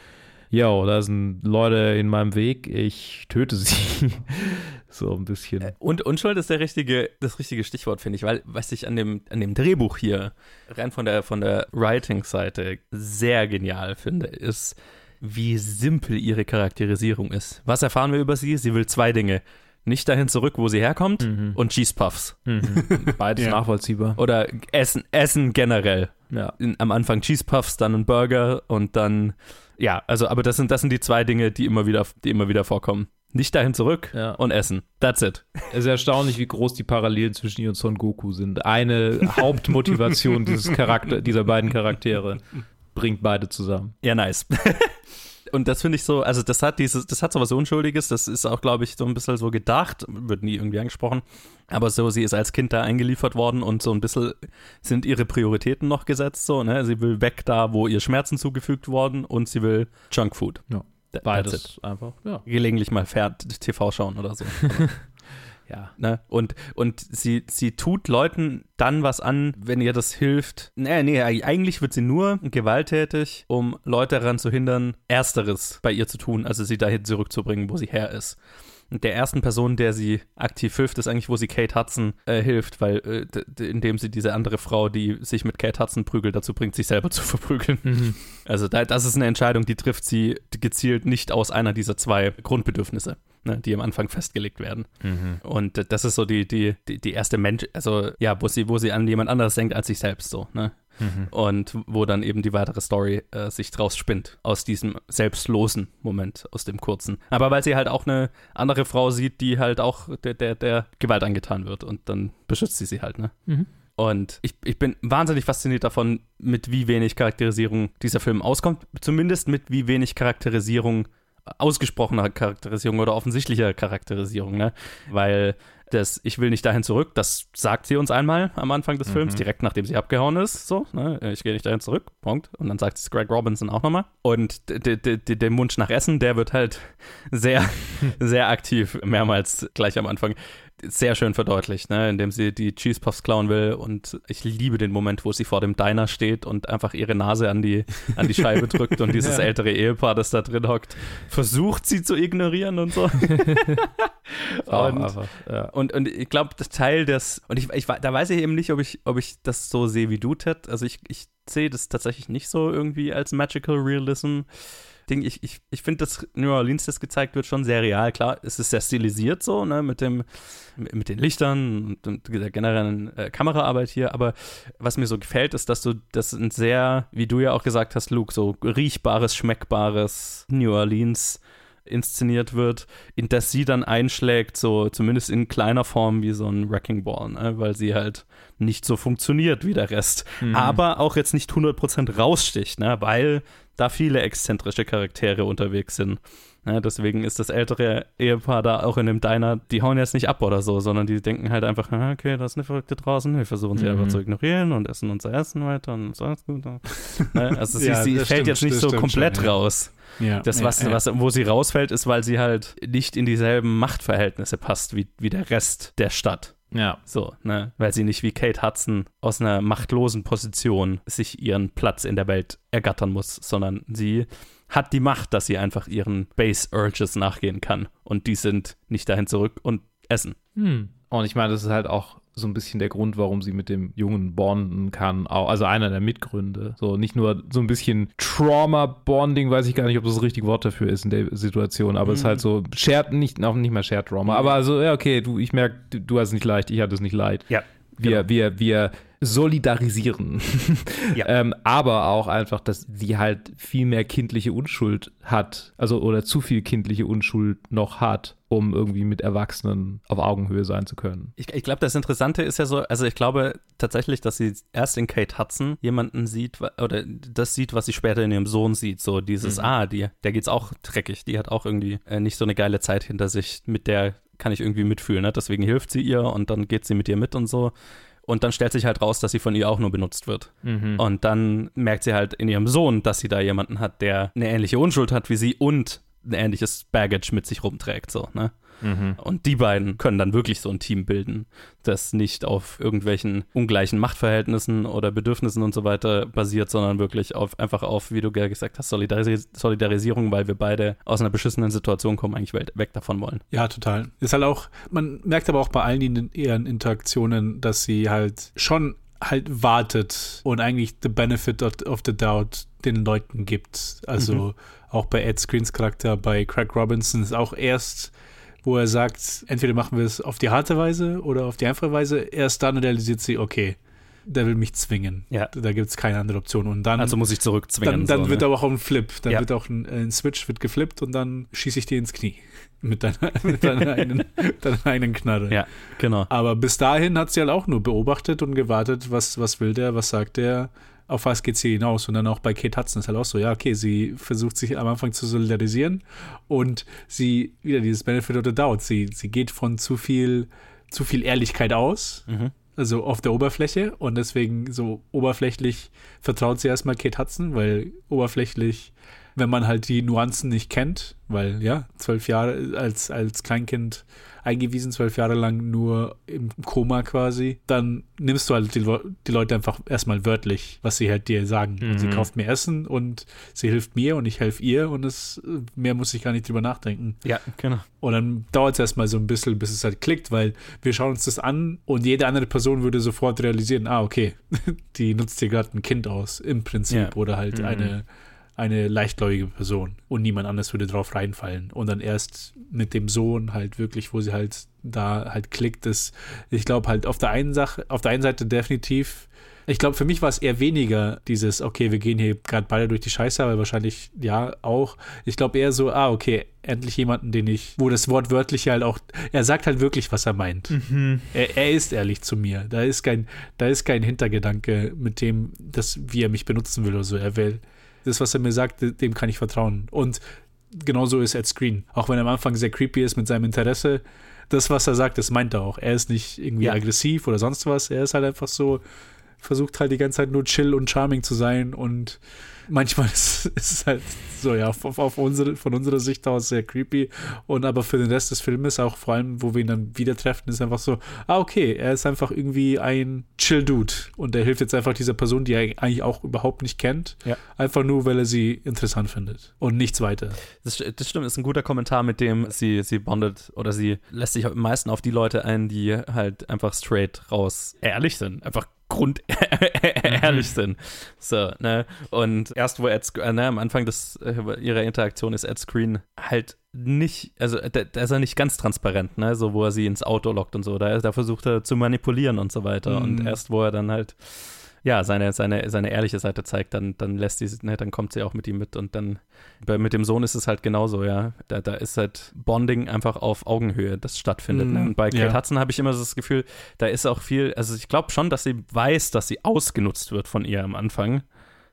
yo, da sind Leute in meinem Weg, ich töte sie. so ein bisschen. Äh, und Unschuld ist der richtige, das richtige Stichwort, finde ich, weil was ich an dem, an dem Drehbuch hier rein von der, von der Writing-Seite sehr genial finde, ist, wie simpel ihre Charakterisierung ist. Was erfahren wir über sie? Sie will zwei Dinge. Nicht dahin zurück, wo sie herkommt Mhm. und Cheese Puffs. Mhm. Beides Ja. nachvollziehbar. Oder Essen, Essen generell. Ja. In, am Anfang Cheese Puffs, dann ein Burger und dann, ja, also, aber das sind, das sind die zwei Dinge, die immer wieder, die immer wieder vorkommen. Nicht dahin zurück Ja. und Essen. That's it. Es ist erstaunlich, wie groß die Parallelen zwischen ihr und Son Goku sind. Eine Hauptmotivation dieses Charakter, dieser beiden Charaktere bringt beide zusammen. Ja, nice. Und das finde ich so, also das hat dieses, das hat so was Unschuldiges, das ist auch, glaube ich, so ein bisschen so gedacht, wird nie irgendwie angesprochen. Aber so, sie ist als Kind da eingeliefert worden und so ein bisschen sind ihre Prioritäten noch gesetzt, so, ne? Sie will weg da, wo ihr Schmerzen zugefügt worden und sie will Junkfood. Ja. Beides einfach. Ja. Gelegentlich mal fair TV schauen oder so. Ja. ne? Und, und sie, sie tut Leuten dann was an, wenn ihr das hilft. Nee, nee, eigentlich wird sie nur gewalttätig, um Leute daran zu hindern, Ersteres bei ihr zu tun, also sie dahin zurückzubringen, wo sie her ist. Und der ersten Person, der sie aktiv hilft, ist eigentlich, wo sie Kate Hudson äh, hilft, weil äh, indem sie diese andere Frau, die sich mit Kate Hudson prügelt, dazu bringt, sich selber zu verprügeln. Mhm. Also da, das ist eine Entscheidung, die trifft sie gezielt nicht aus einer dieser zwei Grundbedürfnisse, ne, die am Anfang festgelegt werden. Mhm. Und das ist so die, die, die, die erste Mensch, also ja, wo sie, wo sie an jemand anderes denkt als sich selbst so, ne? Mhm. Und wo dann eben die weitere Story äh, sich draus spinnt, aus diesem selbstlosen Moment, aus dem kurzen. Aber weil sie halt auch eine andere Frau sieht, die halt auch der, der, der Gewalt angetan wird und dann beschützt sie sie halt, ne? Mhm. Und ich, ich bin wahnsinnig fasziniert davon, mit wie wenig Charakterisierung dieser Film auskommt. Zumindest mit wie wenig Charakterisierung, ausgesprochener Charakterisierung oder offensichtlicher Charakterisierung, ne? Weil das Ich will nicht dahin zurück, das sagt sie uns einmal am Anfang des Films, Mhm. direkt nachdem sie abgehauen ist. So, ne? Ich gehe nicht dahin zurück, Punkt. Und dann sagt es Greg Robinson auch nochmal. Und der Wunsch nach Essen, der wird halt sehr, sehr aktiv, mehrmals gleich am Anfang sehr schön verdeutlicht, ne? indem sie die Cheese Puffs klauen will und ich liebe den Moment, wo sie vor dem Diner steht und einfach ihre Nase an die, an die Scheibe drückt und dieses Ja. ältere Ehepaar, das da drin hockt, versucht sie zu ignorieren und so. Und, einfach, ja. und, und ich glaube, das Teil des, und ich, ich, da weiß ich eben nicht, ob ich, ob ich das so sehe wie du, Ted. Also ich, ich sehe das tatsächlich nicht so irgendwie als Magical Realism. Ding. Ich, ich, ich finde, dass New Orleans das gezeigt wird, schon sehr real. Klar, es ist sehr stilisiert so, ne, mit dem, mit den Lichtern und, und der generellen äh, Kameraarbeit hier. Aber was mir so gefällt, ist, dass du das ein sehr, wie du ja auch gesagt hast, Luke, so riechbares, schmeckbares New Orleans inszeniert wird, in das sie dann einschlägt, so zumindest in kleiner Form wie so ein Wrecking Ball, ne? weil sie halt nicht so funktioniert wie der Rest, Mhm. aber auch jetzt nicht 100% raussticht, ne? weil da viele exzentrische Charaktere unterwegs sind. Ne? Deswegen ist das ältere Ehepaar da auch in dem Diner, die hauen jetzt nicht ab oder so, sondern die denken halt einfach, okay, da ist eine Verrückte draußen, wir versuchen sie Mhm. einfach zu ignorieren und essen unser Essen weiter und ist alles gut. ne? Also sie, Ja, sie fällt stimmt, jetzt nicht so komplett schon, ja. raus. Ja, Das, ja, was, ja. was, wo sie rausfällt, ist, weil sie halt nicht in dieselben Machtverhältnisse passt wie, wie der Rest der Stadt. ja. So, ne? Weil sie nicht wie Kate Hudson aus einer machtlosen Position sich ihren Platz in der Welt ergattern muss, sondern sie hat die Macht, dass sie einfach ihren Base Urges nachgehen kann. Und die sind nicht dahin zurück und essen. Hm. Und ich meine, das ist halt auch so ein bisschen der Grund, warum sie mit dem Jungen bonden kann. Also einer der Mitgründe. So nicht nur so ein bisschen Trauma-Bonding, weiß ich gar nicht, ob das das richtige Wort dafür ist in der Situation, aber es ist Mhm. halt so Shared, nicht, auch nicht mal Shared Trauma, aber also, ja, okay, du, ich merke, du, du hast es nicht leicht, ich hatte es nicht leid. Ja. Wir, genau. wir, wir solidarisieren. Ja. ähm, aber auch einfach, dass sie halt viel mehr kindliche Unschuld hat, also oder zu viel kindliche Unschuld noch hat, um irgendwie mit Erwachsenen auf Augenhöhe sein zu können. Ich, ich glaube, das Interessante ist ja so, also ich glaube tatsächlich, dass sie erst in Kate Hudson jemanden sieht, oder das sieht, was sie später in ihrem Sohn sieht. So dieses, Mhm. ah, die, der geht's auch dreckig, die hat auch irgendwie äh, nicht so eine geile Zeit hinter sich, mit der kann ich irgendwie mitfühlen, ne? Deswegen hilft sie ihr und dann geht sie mit ihr mit und so. Und dann stellt sich halt raus, dass sie von ihr auch nur benutzt wird. Mhm. Und dann merkt sie halt in ihrem Sohn, dass sie da jemanden hat, der eine ähnliche Unschuld hat wie sie und ein ähnliches Baggage mit sich rumträgt, so, ne? Mhm. Und die beiden können dann wirklich so ein Team bilden, das nicht auf irgendwelchen ungleichen Machtverhältnissen oder Bedürfnissen und so weiter basiert, sondern wirklich auf einfach auf, wie du gesagt hast, Solidaris Solidarisierung, weil wir beide aus einer beschissenen Situation kommen, eigentlich weg davon wollen. Ja, total. Ist halt auch, man merkt aber auch bei allen in ihren Interaktionen, dass sie halt schon halt wartet und eigentlich the benefit of, of the doubt den Leuten gibt. Also mhm. auch bei Ed Screens Charakter, bei Craig Robinson ist auch erst, wo er sagt, entweder machen wir es auf die harte Weise oder auf die einfache Weise. Erst dann realisiert sie, okay, der will mich zwingen. Ja. Da gibt es keine andere Option. Und dann, also muss ich zurückzwingen. Dann, dann so, wird ne? aber auch ein Flip. Dann ja. wird auch ein, ein, Switch wird geflippt und dann schieße ich dir ins Knie. Mit deiner, mit deiner, eigenen, deiner eigenen Knarre. Ja, genau. Aber bis dahin hat sie halt auch nur beobachtet und gewartet, was, was will der, was sagt der, auf was geht sie hinaus. Und dann auch bei Kate Hudson ist halt auch so, ja, okay, sie versucht sich am Anfang zu solidarisieren und sie, wieder dieses Benefit of the Doubt, sie, sie geht von zu viel, zu viel Ehrlichkeit aus. Mhm also auf der Oberfläche und deswegen so oberflächlich vertraut sie erstmal Kate Hudson, weil oberflächlich, wenn man halt die Nuancen nicht kennt, weil ja, zwölf Jahre als, als Kleinkind eingewiesen, zwölf Jahre lang nur im Koma quasi, dann nimmst du halt die, die Leute einfach erstmal wörtlich, was sie halt dir sagen. Mhm. Sie kauft mir Essen und sie hilft mir und ich helfe ihr und es, mehr muss ich gar nicht drüber nachdenken. Ja, genau. Und dann dauert es erstmal so ein bisschen, bis es halt klickt, weil wir schauen uns das an und jede andere Person würde sofort realisieren, ah, okay, die nutzt hier gerade ein Kind aus, im Prinzip, ja. oder halt mhm. eine eine leichtgläubige Person und niemand anders würde drauf reinfallen. Und dann erst mit dem Sohn halt wirklich, wo sie halt da halt klickt, ist, ich glaube halt auf der einen Sache, auf der einen Seite definitiv ich glaube, für mich war es eher weniger dieses, okay, wir gehen hier gerade beide durch die Scheiße, aber wahrscheinlich ja auch. Ich glaube eher so, ah, okay, endlich jemanden, den ich, wo das Wort wörtlich halt auch, er sagt halt wirklich, was er meint. Mhm. Er, er, ist ehrlich zu mir. Da ist kein, da ist kein Hintergedanke mit dem, dass, wie er mich benutzen will oder so. Er will, das, was er mir sagt, dem kann ich vertrauen. Und genauso ist Ed Screen. Auch wenn er am Anfang sehr creepy ist mit seinem Interesse, das, was er sagt, das meint er auch. Er ist nicht irgendwie ja. aggressiv oder sonst was. Er ist halt einfach so, versucht halt die ganze Zeit nur chill und charming zu sein und manchmal ist, es halt so, ja, auf, auf unsere, von unserer Sicht aus sehr creepy. Und aber für den Rest des Filmes, auch vor allem, wo wir ihn dann wieder treffen, ist einfach so, ah, okay, er ist einfach irgendwie ein Chill-Dude. Und er hilft jetzt einfach dieser Person, die er eigentlich auch überhaupt nicht kennt. Ja. Einfach nur, weil er sie interessant findet. Und nichts weiter. Das, das stimmt, ist ein guter Kommentar, mit dem sie, sie bondet oder sie lässt sich am meisten auf die Leute ein, die halt einfach straight raus ehrlich sind. Einfach grundehrlich mhm. sind. So, ne? Und erst wo Ed, äh, ne, am Anfang des, äh, ihrer Interaktion ist Ed Screen halt nicht, also da, da, ist er nicht ganz transparent, ne? So, wo er sie ins Auto lockt und so. Da, da versucht er zu manipulieren und so weiter. Mhm. Und erst wo er dann halt ja, seine, seine, seine ehrliche Seite zeigt, dann, dann lässt sie, ne, dann kommt sie auch mit ihm mit und dann bei, mit dem Sohn ist es halt genauso, ja. Da, da ist halt Bonding einfach auf Augenhöhe, das stattfindet. Mm, ne? Mhm. Und bei Kate ja. Hudson habe ich immer so das Gefühl, da ist auch viel, also ich glaube schon, dass sie weiß, dass sie ausgenutzt wird von ihr am Anfang.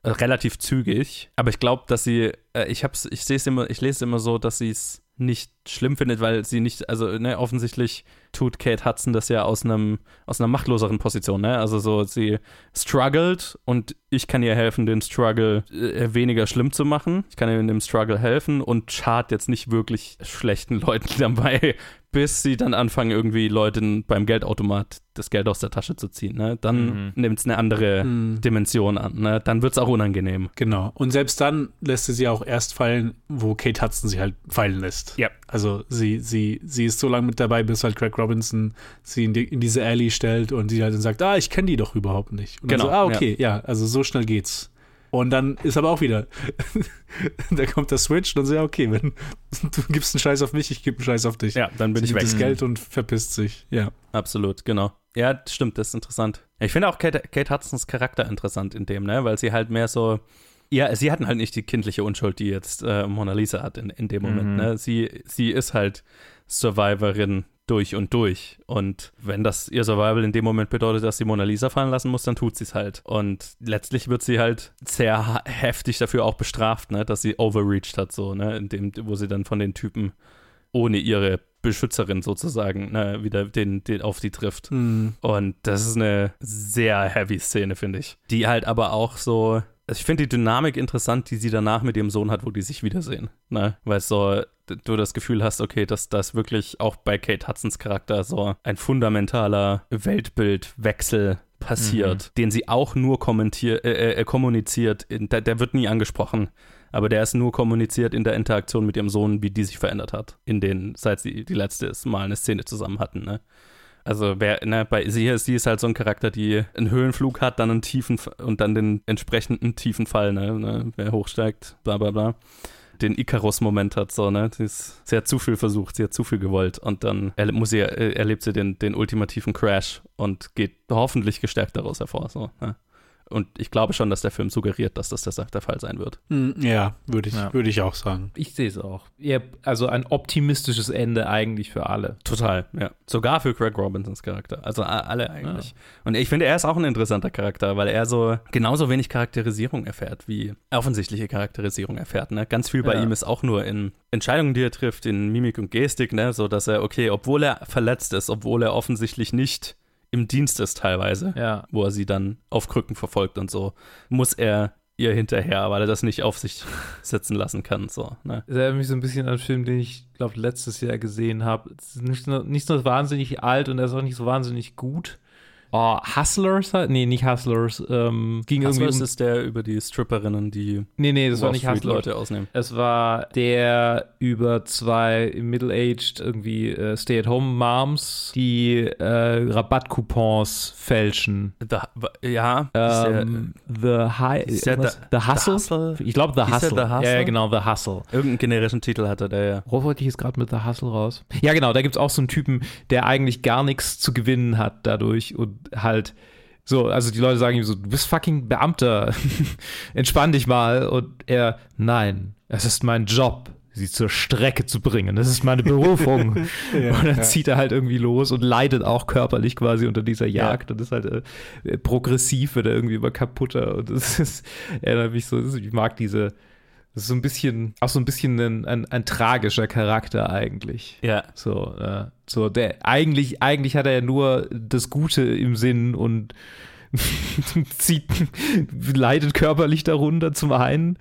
Relativ zügig. Aber ich glaube, dass sie, äh, ich hab's, ich sehe es immer, ich lese immer so, dass sie es nicht schlimm findet, weil sie nicht, also ne, offensichtlich tut Kate Hudson das ja aus einem aus einer machtloseren Position, ne? Also so sie struggelt und ich kann ihr helfen, den Struggle äh, weniger schlimm zu machen. Ich kann ihr in dem Struggle helfen und schad jetzt nicht wirklich schlechten Leuten dabei, bis sie dann anfangen, irgendwie Leuten beim Geldautomat das Geld aus der Tasche zu ziehen. Ne? Dann mhm. nimmt es eine andere mhm. Dimension an. Ne? Dann wird es auch unangenehm. Genau. Und selbst dann lässt sie sie auch erst fallen, wo Kate Hudson sie halt fallen lässt. Ja. Also sie, sie, sie ist so lange mit dabei, bis halt Craig Robinson sie in, die, in diese Alley stellt und sie halt dann sagt, ah, ich kenne die doch überhaupt nicht. Und genau. So, ah, okay, ja. ja, also so schnell geht's. Und dann ist aber auch wieder, da kommt der Switch und dann so, ja, okay, wenn du gibst einen Scheiß auf mich, ich gebe einen Scheiß auf dich. Ja, dann bin sie ich weg. das Geld und verpisst sich, ja. Absolut, genau. Ja, stimmt, das ist interessant. Ich finde auch Kate, Kate Hudsons Charakter interessant in dem, ne, weil sie halt mehr so, ja, sie hatten halt nicht die kindliche Unschuld, die jetzt äh, Mona Lisa hat in, in dem Moment. Mhm. Ne? Sie, sie ist halt Survivorin durch und durch. Und wenn das ihr Survival in dem Moment bedeutet, dass sie Mona Lisa fallen lassen muss, dann tut sie es halt. Und letztlich wird sie halt sehr heftig dafür auch bestraft, ne, dass sie overreached hat, so, ne, in dem, wo sie dann von den Typen ohne ihre Beschützerin sozusagen ne, wieder den, den auf die trifft. Mhm. Und das ist eine sehr heavy Szene, finde ich. Die halt aber auch so ich finde die Dynamik interessant, die sie danach mit ihrem Sohn hat, wo die sich wiedersehen. Ne? Weil so du das Gefühl hast, okay, dass das wirklich auch bei Kate Hudsons Charakter so ein fundamentaler Weltbildwechsel passiert, mhm. den sie auch nur kommentier, äh, äh, kommuniziert, in, der, der wird nie angesprochen aber der ist nur kommuniziert in der Interaktion mit ihrem Sohn, wie die sich verändert hat, in den, seit sie die letzte Mal eine Szene zusammen hatten, ne? Also wer, ne, bei sie ist, sie ist halt so ein Charakter, die einen Höhenflug hat, dann einen tiefen und dann den entsprechenden tiefen Fall, ne? ne wer hochsteigt, bla bla bla den Icarus-Moment hat, so, ne? Sie, ist, sie, hat zu viel versucht, sie hat zu viel gewollt und dann muss sie, erlebt sie den, den ultimativen Crash und geht hoffentlich gestärkt daraus hervor, so, ne? Und ich glaube schon, dass der Film suggeriert, dass das der Fall sein wird. Hm, ja, würde ich, ja. Würd ich auch sagen. Ich sehe es auch. Ja, also ein optimistisches Ende eigentlich für alle. Total, ja. Sogar für Craig Robinsons Charakter. Also alle eigentlich. Ja. Und ich finde, er ist auch ein interessanter Charakter, weil er so genauso wenig Charakterisierung erfährt, wie offensichtliche Charakterisierung erfährt. Ne? Ganz viel bei ja. ihm ist auch nur in Entscheidungen, die er trifft, in Mimik und Gestik, ne? so dass er, okay, obwohl er verletzt ist, obwohl er offensichtlich nicht im Dienst ist teilweise, ja. wo er sie dann auf Krücken verfolgt und so, muss er ihr hinterher, weil er das nicht auf sich sitzen lassen kann. So, ne? Das erinnert mich so ein bisschen an einen Film, den ich, glaube letztes Jahr gesehen habe. Nicht, nicht so wahnsinnig alt und er ist auch nicht so wahnsinnig gut. Oh, Hustlers? Nee, nicht Hustlers. Ähm, ging Hustlers um, ist der über die Stripperinnen, die nee, nee, das Wall war nicht Hustlers. Leute ausnehmen. Es war der über zwei middle-aged irgendwie äh, Stay-at-home-Moms, die äh, Rabattcoupons fälschen. The, ja. Ähm, the, High, the, the, Hustle? the Hustle? Ich glaube The Hustle. The Hustle. Ja, genau, The Hustle. Irgendeinen generischen Titel hatte der, ja. Wo wollte ich jetzt gerade mit The Hustle raus? Ja, genau, da gibt es auch so einen Typen, der eigentlich gar nichts zu gewinnen hat dadurch und halt so, also die Leute sagen ihm so, du bist fucking Beamter, entspann dich mal. Und er, nein, es ist mein Job, sie zur Strecke zu bringen. Das ist meine Berufung. ja, und dann ja. zieht er halt irgendwie los und leidet auch körperlich quasi unter dieser Jagd. Ja. Und ist halt äh, progressiv, wird er irgendwie immer kaputter. Und das ist, erinnert mich so, ich mag diese, das ist so ein bisschen, auch so ein bisschen ein, ein, ein tragischer Charakter eigentlich. Ja. So, äh, so der, eigentlich, eigentlich hat er ja nur das Gute im Sinn und zieht, leidet körperlich darunter zum einen.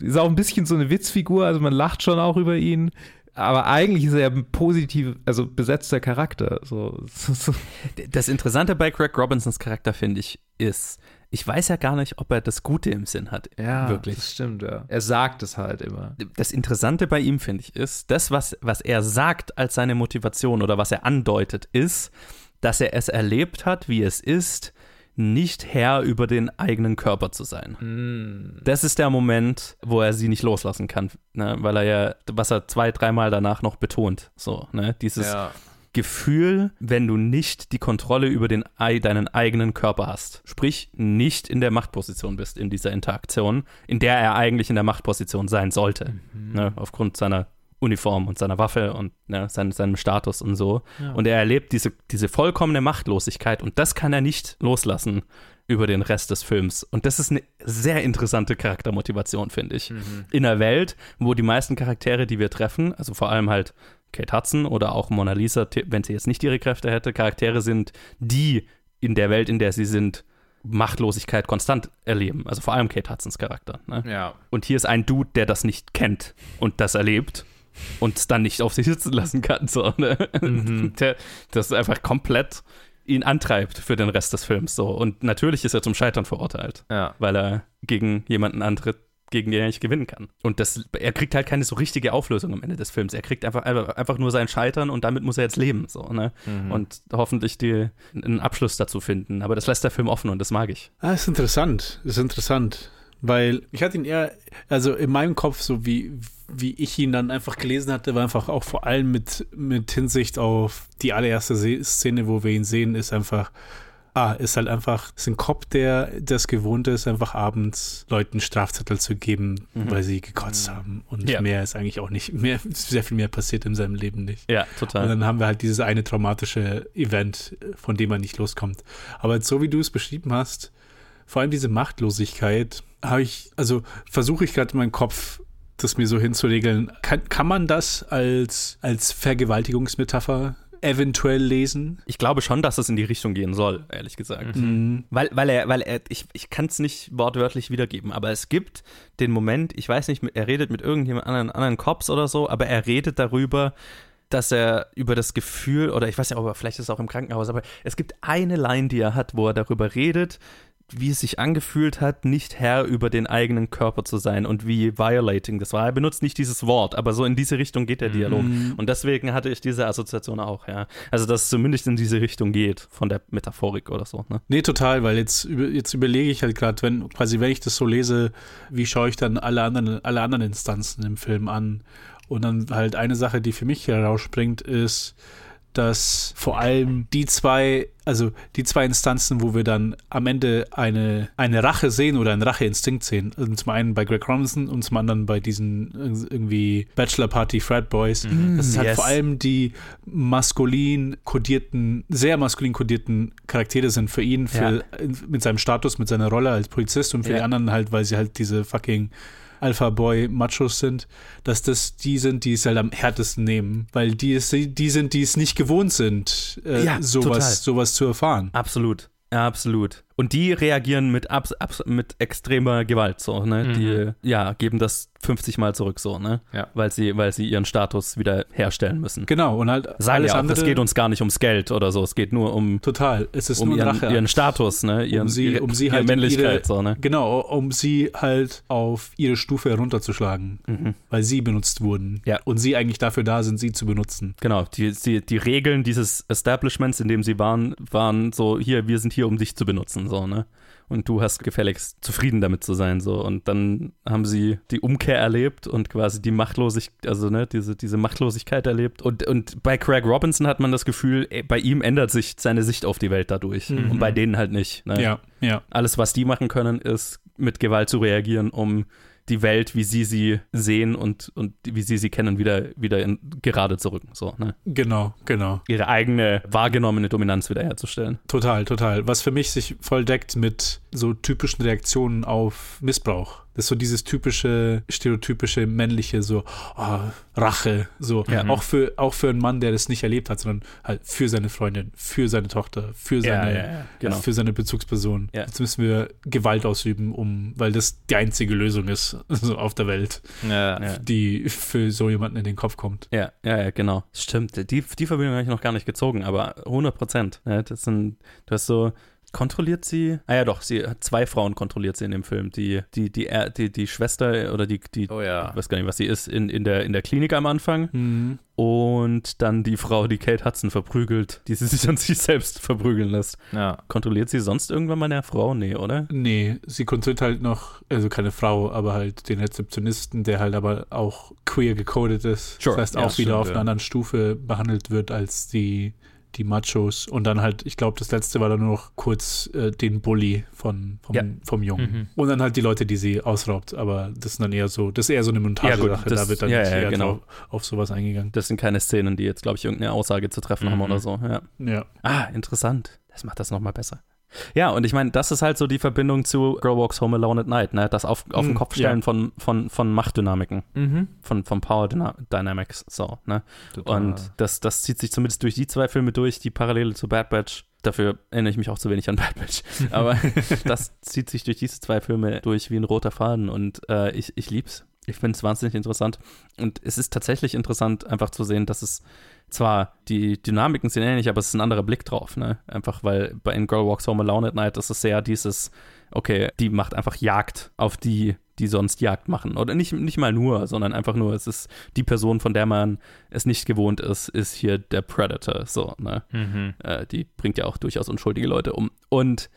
Ist auch ein bisschen so eine Witzfigur, also man lacht schon auch über ihn. Aber eigentlich ist er ja ein positiv, also besetzter Charakter. So, so. Das Interessante bei Craig Robinsons Charakter, finde ich, ist, ich weiß ja gar nicht, ob er das Gute im Sinn hat. Ja, wirklich. Das stimmt, ja. Er sagt es halt immer. Das Interessante bei ihm, finde ich, ist, das, was, was er sagt als seine Motivation oder was er andeutet, ist, dass er es erlebt hat, wie es ist, nicht Herr über den eigenen Körper zu sein. Mm. Das ist der Moment, wo er sie nicht loslassen kann, ne? weil er ja, was er zwei, dreimal danach noch betont, so, ne? Dieses, ja. Gefühl, wenn du nicht die Kontrolle über den, deinen eigenen Körper hast. Sprich, nicht in der Machtposition bist in dieser Interaktion, in der er eigentlich in der Machtposition sein sollte. Mhm. Ne, aufgrund seiner Uniform und seiner Waffe und ne, sein, seinem Status und so. Ja. Und er erlebt diese, diese vollkommene Machtlosigkeit und das kann er nicht loslassen über den Rest des Films. Und das ist eine sehr interessante Charaktermotivation, finde ich. Mhm. In einer Welt, wo die meisten Charaktere, die wir treffen, also vor allem halt Kate Hudson oder auch Mona Lisa, wenn sie jetzt nicht ihre Kräfte hätte, Charaktere sind, die in der Welt, in der sie sind, Machtlosigkeit konstant erleben. Also vor allem Kate Hudsons Charakter. Ne? Ja. Und hier ist ein Dude, der das nicht kennt und das erlebt und es dann nicht auf sich sitzen lassen kann. So, ne? mhm. der, das einfach komplett ihn antreibt für den Rest des Films. So. Und natürlich ist er zum Scheitern verurteilt, ja. weil er gegen jemanden antritt, gegen den er nicht gewinnen kann. Und das, er kriegt halt keine so richtige Auflösung am Ende des Films. Er kriegt einfach, einfach nur sein Scheitern und damit muss er jetzt leben. So, ne? Mhm. Und hoffentlich die, einen Abschluss dazu finden. Aber das lässt der Film offen und das mag ich. Ah, ist interessant. Ist interessant. Weil ich hatte ihn eher, also in meinem Kopf, so wie, wie ich ihn dann einfach gelesen hatte, war einfach auch vor allem mit, mit Hinsicht auf die allererste Szene, wo wir ihn sehen, ist einfach Ah, ist halt einfach, ist ein Cop, der das gewohnt ist, einfach abends Leuten Strafzettel zu geben, mhm. weil sie gekotzt mhm. haben. Und ja. mehr ist eigentlich auch nicht, mehr, sehr viel mehr passiert in seinem Leben nicht. Ja, total. Und dann haben wir halt dieses eine traumatische Event, von dem man nicht loskommt. Aber so wie du es beschrieben hast, vor allem diese Machtlosigkeit, habe ich, also versuche ich gerade in meinem Kopf das mir so hinzuregeln. Kann, kann man das als, als Vergewaltigungsmetapher eventuell lesen. Ich glaube schon, dass es in die Richtung gehen soll, ehrlich gesagt. Mhm. Weil, weil er, weil er, ich, ich kann es nicht wortwörtlich wiedergeben, aber es gibt den Moment, ich weiß nicht, er redet mit irgendjemand anderen, anderen Cops oder so, aber er redet darüber, dass er über das Gefühl, oder ich weiß nicht, aber vielleicht ist es auch im Krankenhaus, aber es gibt eine Line, die er hat, wo er darüber redet, wie es sich angefühlt hat, nicht Herr über den eigenen Körper zu sein und wie violating das war. Er benutzt nicht dieses Wort, aber so in diese Richtung geht der Dialog. Mhm. Und deswegen hatte ich diese Assoziation auch, ja. Also, dass es zumindest in diese Richtung geht, von der Metaphorik oder so, ne? Nee, total, weil jetzt, jetzt überlege ich halt gerade, wenn quasi, wenn ich das so lese, wie schaue ich dann alle anderen, alle anderen Instanzen im Film an? Und dann halt eine Sache, die für mich herausspringt, ist, dass vor allem die zwei, also die zwei Instanzen, wo wir dann am Ende eine, eine Rache sehen oder einen Racheinstinkt sehen. Also zum einen bei Greg Robinson und zum anderen bei diesen irgendwie Bachelor Party Frat Boys. das ist halt yes. vor allem die maskulin kodierten, sehr maskulin kodierten Charaktere sind für ihn, für, mit seinem Status, mit seiner Rolle als Polizist und für Ja. die anderen halt, weil sie halt diese fucking Alpha-Boy-Machos sind, dass das die sind, die es halt am härtesten nehmen, weil die, es, die sind, die es nicht gewohnt sind, äh, Ja, total. sowas, sowas zu erfahren. Absolut. Absolut. Und die reagieren mit, abs abs mit extremer Gewalt, so, ne? Mhm. Die, ja, geben das 50 Mal zurück, so, ne? Ja. Weil sie, weil sie ihren Status wieder herstellen müssen. Genau, und halt Sagen alles ja auch, andere. es geht uns gar nicht ums Geld oder so, es geht nur um, total. Es ist um nur ihren, ihren Status, ne? Ihren, um sie, ihre, um sie ihre halt Männlichkeit, ihre, so, ne? Genau, um sie halt auf ihre Stufe herunterzuschlagen, Mhm. weil sie benutzt wurden. Ja. Und sie eigentlich dafür da sind, sie zu benutzen. Genau, die, die, die Regeln dieses Establishments, in dem sie waren, waren so, hier, wir sind hier, um dich zu benutzen, so, ne? Und du hast gefälligst zufrieden damit zu sein, so. Und dann haben sie die Umkehr erlebt und quasi die Machtlosigkeit, also, ne, diese, diese Machtlosigkeit erlebt. Und, und bei Craig Robinson hat man das Gefühl, bei ihm ändert sich seine Sicht auf die Welt dadurch. Mhm. Und bei denen halt nicht. Ne? Ja, ja. Alles, was die machen können, ist mit Gewalt zu reagieren, um die Welt, wie sie sie sehen und, und wie sie sie kennen, wieder, wieder in, gerade zu rücken. So, ne? Genau, genau. Ihre eigene wahrgenommene Dominanz wiederherzustellen. Total, total. Was für mich sich voll deckt mit so typischen Reaktionen auf Missbrauch. Das ist so dieses typische, stereotypische männliche, so oh, Rache. So Ja. auch für auch für einen Mann, der das nicht erlebt hat, sondern halt für seine Freundin, für seine Tochter, für seine, genau. für seine Bezugsperson. Ja. Jetzt müssen wir Gewalt ausüben, um, weil das die einzige Lösung ist so auf der Welt, Ja. Ja. die für so jemanden in den Kopf kommt. Ja, ja, ja, genau. Stimmt. Die, die Verbindung habe ich noch gar nicht gezogen, aber 100 Prozent. Ja, das sind, du hast so, kontrolliert sie? Ah ja, doch, sie hat zwei Frauen kontrolliert sie in dem Film. Die, die, die, die, die, Schwester oder die, die, Oh ja. ich weiß gar nicht, was sie ist, in, in, der, in der Klinik am Anfang. Mhm. Und dann die Frau, die Kate Hudson verprügelt, die sie sich an sich selbst verprügeln lässt. Ja. Kontrolliert sie sonst irgendwann mal eine Frau? Nee, oder? Nee, sie kontrolliert halt noch, also keine Frau, aber halt den Rezeptionisten, der halt aber auch queer gecodet ist. Sure, Das heißt ja, auch wieder stimmt, auf ja. einer anderen Stufe behandelt wird als die, die Machos. Und dann halt, ich glaube, das letzte war dann nur noch kurz äh, den Bully von, vom, Ja. vom Jungen. Mhm. Und dann halt die Leute, die sie ausraubt. Aber das ist dann eher so, das ist eher so eine Montage-Sache. das- da wird dann ja, ja, eher genau. drauf, auf sowas eingegangen. Das sind keine Szenen, die jetzt, glaube ich, irgendeine Aussage zu treffen haben Mhm. oder so. Ja. Ja. Ah, interessant. Das macht das nochmal besser. Ja, und ich meine, das ist halt so die Verbindung zu Girl Walks Home Alone at Night, ne? Das auf, auf den Mm, Kopf stellen ja. von, von, von Machtdynamiken, Mhm. von, von Power Dyna Dynamics, so, ne? Total. Und das, das zieht sich zumindest durch die zwei Filme durch, die Parallele zu Bad Batch. Dafür erinnere ich mich auch zu wenig an Bad Batch. Aber das zieht sich durch diese zwei Filme durch wie ein roter Faden und äh, ich, ich lieb's. Ich finde es wahnsinnig interessant. Und es ist tatsächlich interessant, einfach zu sehen, dass es zwar die Dynamiken sind ähnlich, aber es ist ein anderer Blick drauf, ne? Einfach weil bei in Girl Walks Home Alone at Night ist es sehr dieses, okay, die macht einfach Jagd auf die, die sonst Jagd machen. Oder nicht, nicht mal nur, sondern einfach nur, es ist die Person, von der man es nicht gewohnt ist, ist hier der Predator, so, ne? Mhm. Äh, die bringt ja auch durchaus unschuldige Leute um. Und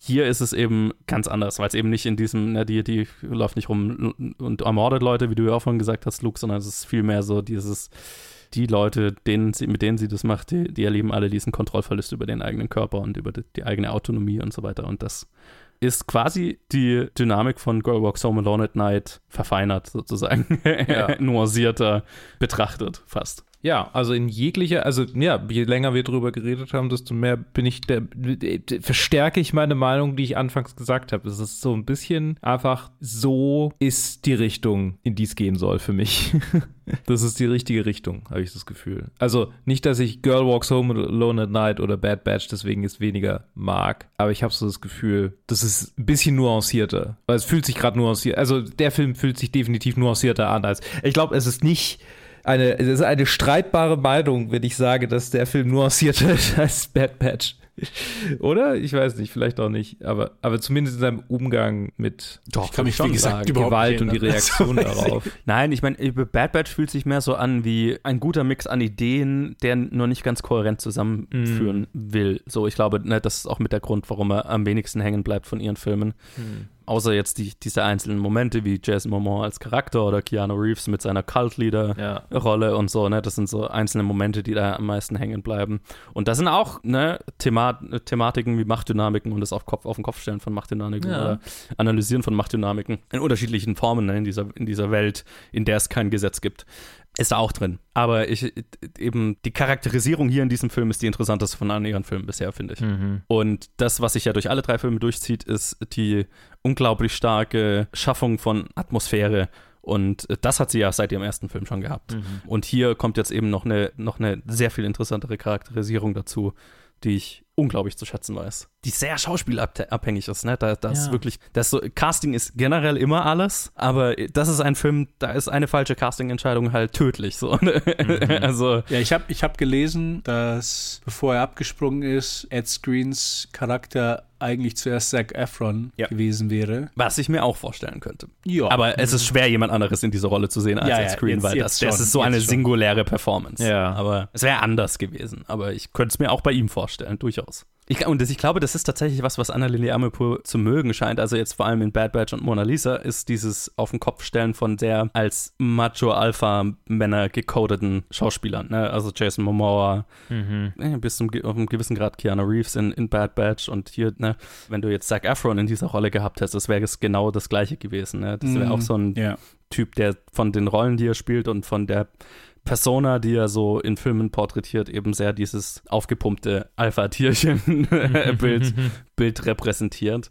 hier ist es eben ganz anders, weil es eben nicht in diesem, ne, die, die läuft nicht rum und ermordet Leute, wie du ja auch vorhin gesagt hast, Luke, sondern es ist vielmehr so dieses, die Leute, denen sie, mit denen sie das macht, die, die erleben alle diesen Kontrollverlust über den eigenen Körper und über die, die eigene Autonomie und so weiter. Und das ist quasi die Dynamik von Girl Walks Home Alone at Night verfeinert, sozusagen, Ja. nuancierter betrachtet, fast. Ja, also in jeglicher, also ja, je länger wir drüber geredet haben, desto mehr bin ich der, verstärke ich meine Meinung, die ich anfangs gesagt habe. Es ist so ein bisschen einfach, so ist die Richtung, in die es gehen soll für mich. das ist die richtige Richtung, habe ich das Gefühl. Also nicht, dass ich Girl Walks Home Alone at Night oder Bad Batch deswegen jetzt weniger mag, aber ich habe so das Gefühl, das ist ein bisschen nuancierter, weil es fühlt sich gerade nuanciert, also der Film fühlt sich definitiv nuancierter an als, ich glaube, es ist nicht eine, es ist eine streitbare Meinung, wenn ich sage, dass der Film nuancierter ist als Bad Patch. Oder? Ich weiß nicht, vielleicht auch nicht. Aber, aber zumindest in seinem Umgang mit Doch, ich kann mich wie gesagt, sagen, Gewalt und die Reaktion darauf. Nein, ich meine, Bad Batch fühlt sich mehr so an wie ein guter Mix an Ideen, der nur nicht ganz kohärent zusammenführen mm. will. So, ich glaube, ne, das ist auch mit der Grund, warum er am wenigsten hängen bleibt von ihren Filmen. Mm außer jetzt die, diese einzelnen Momente wie Jason Momoa als Charakter oder Keanu Reeves mit seiner Cult-Leader-Rolle ja. und so, ne, das sind so einzelne Momente, die da am meisten hängen bleiben. Und da sind auch ne, Thema Thematiken wie Machtdynamiken und das auf, Kopf, auf den Kopf stellen von Machtdynamiken ja. oder Analysieren von Machtdynamiken in unterschiedlichen Formen ne, in, dieser, in dieser Welt, in der es kein Gesetz gibt ist da auch drin. Aber ich eben die Charakterisierung hier in diesem Film ist die interessanteste von allen ihren Filmen bisher, finde ich. Mhm. Und das, was sich ja durch alle drei Filme durchzieht, ist die unglaublich starke Schaffung von Atmosphäre. Und das hat sie ja seit ihrem ersten Film schon gehabt. Mhm. Und hier kommt jetzt eben noch eine, noch eine sehr viel interessantere Charakterisierung dazu, die ich unglaublich zu schätzen weiß. Die sehr schauspielabhängig ist, ne? Da, das ja. wirklich, das so, Casting ist generell immer alles, aber das ist ein Film, da ist eine falsche Casting-Entscheidung halt tödlich. So. Ne? Mhm. also. Ja, ich habe ich hab gelesen, dass bevor er abgesprungen ist, Ed Screens Charakter eigentlich zuerst Zac Efron ja. gewesen wäre. Was ich mir auch vorstellen könnte. Ja. Aber es ist schwer, jemand anderes in dieser Rolle zu sehen als ja, Ed Screen, jetzt, weil das, das ist so eine schon. singuläre Performance. Ja. Aber es wäre anders gewesen. Aber ich könnte es mir auch bei ihm vorstellen, durchaus. Ich, und das, ich glaube, das ist tatsächlich was, was Anna-Lili Amirpour zu mögen scheint. Also jetzt vor allem in Bad Batch und Mona Lisa ist dieses auf den Kopf stellen von sehr als Macho-Alpha-Männer gecodeten Schauspielern. Ne? Also Jason Momoa, mhm. bis zum, auf einem gewissen Grad Keanu Reeves in, in Bad Batch und hier, ne, wenn du jetzt Zac Efron in dieser Rolle gehabt hättest, das wäre es genau das gleiche gewesen. Ne? Das wäre mhm. auch so ein ja. Typ, der von den Rollen, die er spielt und von der Persona, die er so in Filmen porträtiert, eben sehr dieses aufgepumpte Alpha-Tierchen-Bild Bild repräsentiert.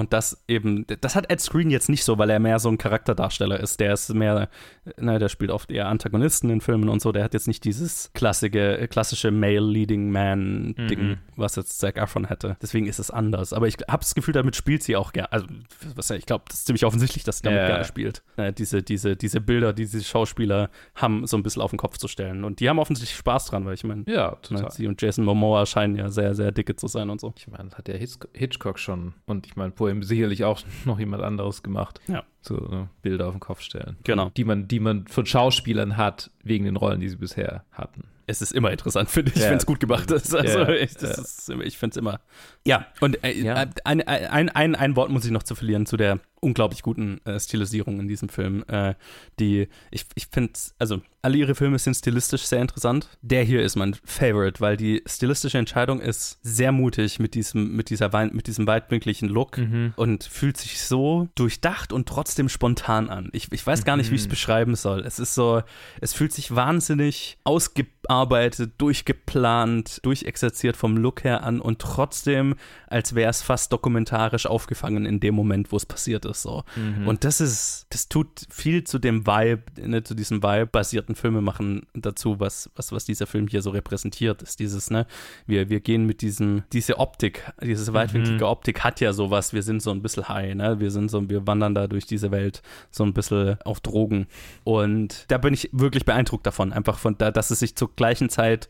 Und das eben, das hat Ed Screen jetzt nicht so, weil er mehr so ein Charakterdarsteller ist. Der ist mehr, ne, der spielt oft eher Antagonisten in Filmen und so. Der hat jetzt nicht dieses klassische, klassische Male-Leading Man-Ding, mhm. was jetzt Zac Efron hätte. Deswegen ist es anders. Aber ich habe das Gefühl, damit spielt sie auch gerne. Also, was, ich glaube, das ist ziemlich offensichtlich, dass sie damit ja. gerne spielt. Ne, diese, diese, diese Bilder, die diese Schauspieler haben, so ein bisschen auf den Kopf zu stellen. Und die haben offensichtlich Spaß dran, weil ich meine, ja, ne, sie und Jason Momoa scheinen ja sehr, sehr dicke zu sein und so. Ich meine, das hat ja Hitchcock schon. Und ich meine, vorher sicherlich auch noch jemand anderes gemacht. Ja. So ne, Bilder auf den Kopf stellen. Genau. Die man, die man von Schauspielern hat, wegen den Rollen, die sie bisher hatten. Es ist immer interessant, finde ich, ja. wenn es gut gemacht ist. Also ja, ich, ja. ich finde es immer. Ja, und äh, ja. Ein, ein, ein, ein Wort muss ich noch zu verlieren zu der unglaublich guten äh, Stilisierung in diesem Film. Äh, die, ich, ich finde, also alle ihre Filme sind stilistisch sehr interessant. Der hier ist mein Favorite, weil die stilistische Entscheidung ist sehr mutig mit diesem, mit dieser, mit diesem weitwinkligen Look mhm. und fühlt sich so durchdacht und trotzdem spontan an. Ich, ich weiß gar nicht, wie ich es mhm. beschreiben soll. Es ist so, es fühlt sich wahnsinnig ausgearbeitet, durchgeplant, durchexerziert vom Look her an und trotzdem, als wäre es fast dokumentarisch aufgefangen in dem Moment, wo es passiert ist. So. Mhm. Und das ist, das tut viel zu dem Vibe, ne, zu diesem Vibe-basierten Filme machen dazu, was, was, was dieser Film hier so repräsentiert, ist dieses, ne, wir, wir gehen mit diesem, diese Optik, diese weitwinklige mhm. Optik hat ja sowas, wir sind so ein bisschen high, ne, wir sind so, wir wandern da durch diese Welt so ein bisschen auf Drogen. Und da bin ich wirklich beeindruckt davon, einfach von da, dass es sich zur gleichen Zeit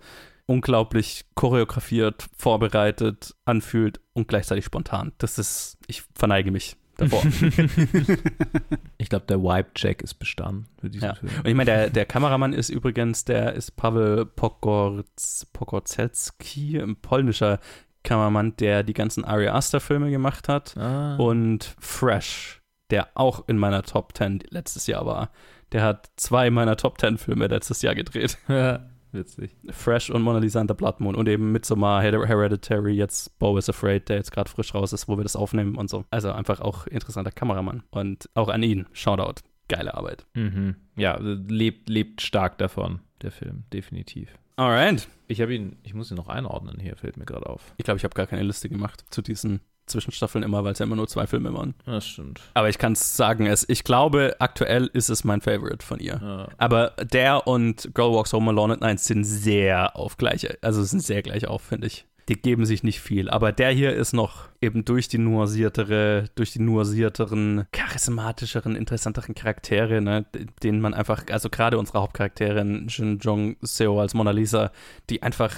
unglaublich choreografiert, vorbereitet anfühlt und gleichzeitig spontan. Das ist, ich verneige mich davor. ich glaube, der Wipe-Check ist bestanden für diesen ja. Film. Und ich meine, der, der Kameramann ist übrigens, der ist Paweł Pokorzelski, ein polnischer Kameramann, der die ganzen Ari Aster-Filme gemacht hat ah. und Fresh, der auch in meiner Top 10 letztes Jahr war. Der hat zwei meiner Top 10 Filme letztes Jahr gedreht. Ja. Witzig. Fresh und Mona Lisa and the Blood Moon und eben Midsommar, Hereditary, jetzt Bo is Afraid, der jetzt gerade frisch raus ist, wo wir das aufnehmen und so. Also einfach auch interessanter Kameramann. Und auch an ihn, Shoutout. Geile Arbeit. Mhm. Ja, lebt, lebt stark davon. der Film, definitiv. Alright. Ich habe ihn, ich muss ihn noch einordnen hier, fällt mir gerade auf. Ich glaube, ich habe gar keine Liste gemacht zu diesen Zwischenstaffeln immer, weil es ja immer nur zwei Filme waren. Das stimmt. Aber ich kann es sagen, es, ich glaube, aktuell ist es mein Favorite von ihr. Ja. Aber der und Girl Walks Home Alone at Night sind sehr auf gleiche, also sind sehr gleich auf, finde ich. Die geben sich nicht viel. Aber der hier ist noch eben durch die nuanciertere, durch die nuancierteren, charismatischeren, interessanteren Charaktere, ne, denen man einfach, also gerade unsere Hauptcharakterin, Shin Jong Seo als Mona Lisa, die einfach,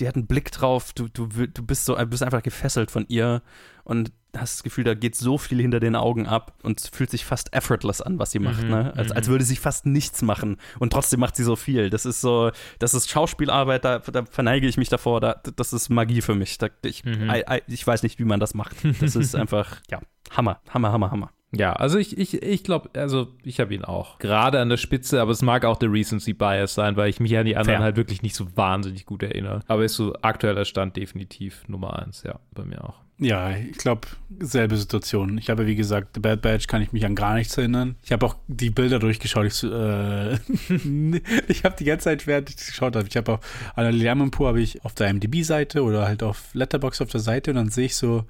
die hat einen Blick drauf, du, du, du bist so, bist einfach gefesselt von ihr und hast das Gefühl, da geht so viel hinter den Augen ab und es fühlt sich fast effortless an, was sie macht, Mhm, ne? Als, mhm. als würde sie fast nichts machen und trotzdem macht sie so viel. Das ist so, das ist Schauspielarbeit, da, da verneige ich mich davor, da, das ist Magie für mich. Da, ich, Mhm. I, I, ich weiß nicht, wie man das macht. Das ist einfach, ja, Hammer, Hammer, Hammer, Hammer. Ja, also ich, ich, ich glaube, also ich habe ihn auch. Gerade an der Spitze, aber es mag auch der Recency Bias sein, weil ich mich an die anderen Fair. halt wirklich nicht so wahnsinnig gut erinnere. Aber ist so aktueller Stand definitiv Nummer eins, ja, bei mir auch. Ja, ich glaube, selbe Situation. Ich habe, wie gesagt, The Bad Batch kann ich mich an gar nichts erinnern. Ich habe auch die Bilder durchgeschaut. Ich, äh, ich habe die ganze Zeit, während ich geschaut habe, ich habe auch an der Amirpour habe ich auf der IMDb-Seite oder halt auf Letterbox auf der Seite und dann sehe ich so,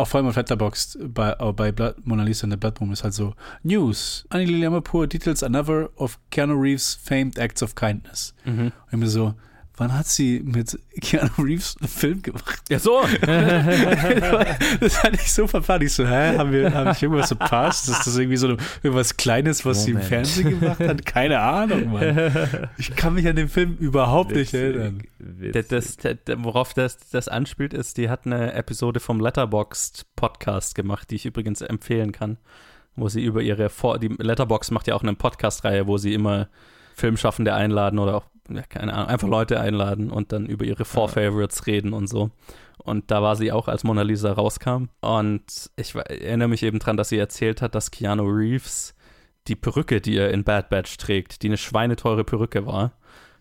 auch vor allem auf Letterbox bei, bei Blood, Mona Lisa and the Blood Moon ist halt so, News, Annie Liampur details another of Keanu Reeves famed acts of kindness. Und ich mir so, wann hat sie mit Keanu Reeves einen Film gemacht? Ja, so. das hatte ich so verplant. Ich so, hä, haben wir, habe ich irgendwas verpasst? Ist das irgendwie so irgendwas Kleines, was sie im Moment. Fernsehen gemacht hat? Keine Ahnung, Mann. Ich kann mich an den Film überhaupt nicht erinnern. Das, das, das, worauf das, das anspielt, ist, die hat eine Episode vom Letterboxd Podcast gemacht, die ich übrigens empfehlen kann, wo sie über ihre Vor die Letterbox macht ja auch eine Podcast-Reihe, wo sie immer Filmschaffende einladen oder auch, ja, keine Ahnung, einfach Leute einladen und dann über ihre Four-Favorites reden und so. Und da war sie auch, als Mona Lisa rauskam. Und ich erinnere mich eben dran, dass sie erzählt hat, dass Keanu Reeves die Perücke, die er in Bad Batch trägt, die eine schweineteure Perücke war,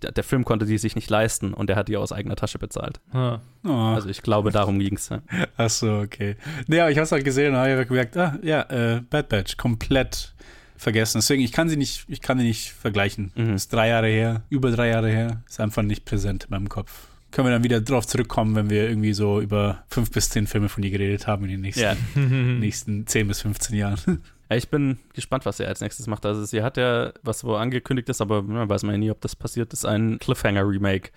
der, der Film konnte die sich nicht leisten und er hat die aus eigener Tasche bezahlt. Ah, Oh, Also ich glaube, darum ging es. ach so, okay. Nee, aber ich habe es halt gesehen und habe gemerkt, ah, ja, äh, Bad Batch, komplett vergessen. Deswegen, ich kann sie nicht, ich kann sie nicht vergleichen. Mhm. Ist drei Jahre her, über drei Jahre her, ist einfach nicht präsent in meinem Kopf. Können wir dann wieder drauf zurückkommen, wenn wir irgendwie so über fünf bis zehn Filme von ihr geredet haben in den nächsten, Ja. nächsten zehn bis 15 Jahren. Ja, Ich bin gespannt, was sie als nächstes macht. Also sie hat ja, was wo angekündigt ist, aber man weiß man ja nie, ob das passiert ist, ein Cliffhanger-Remake.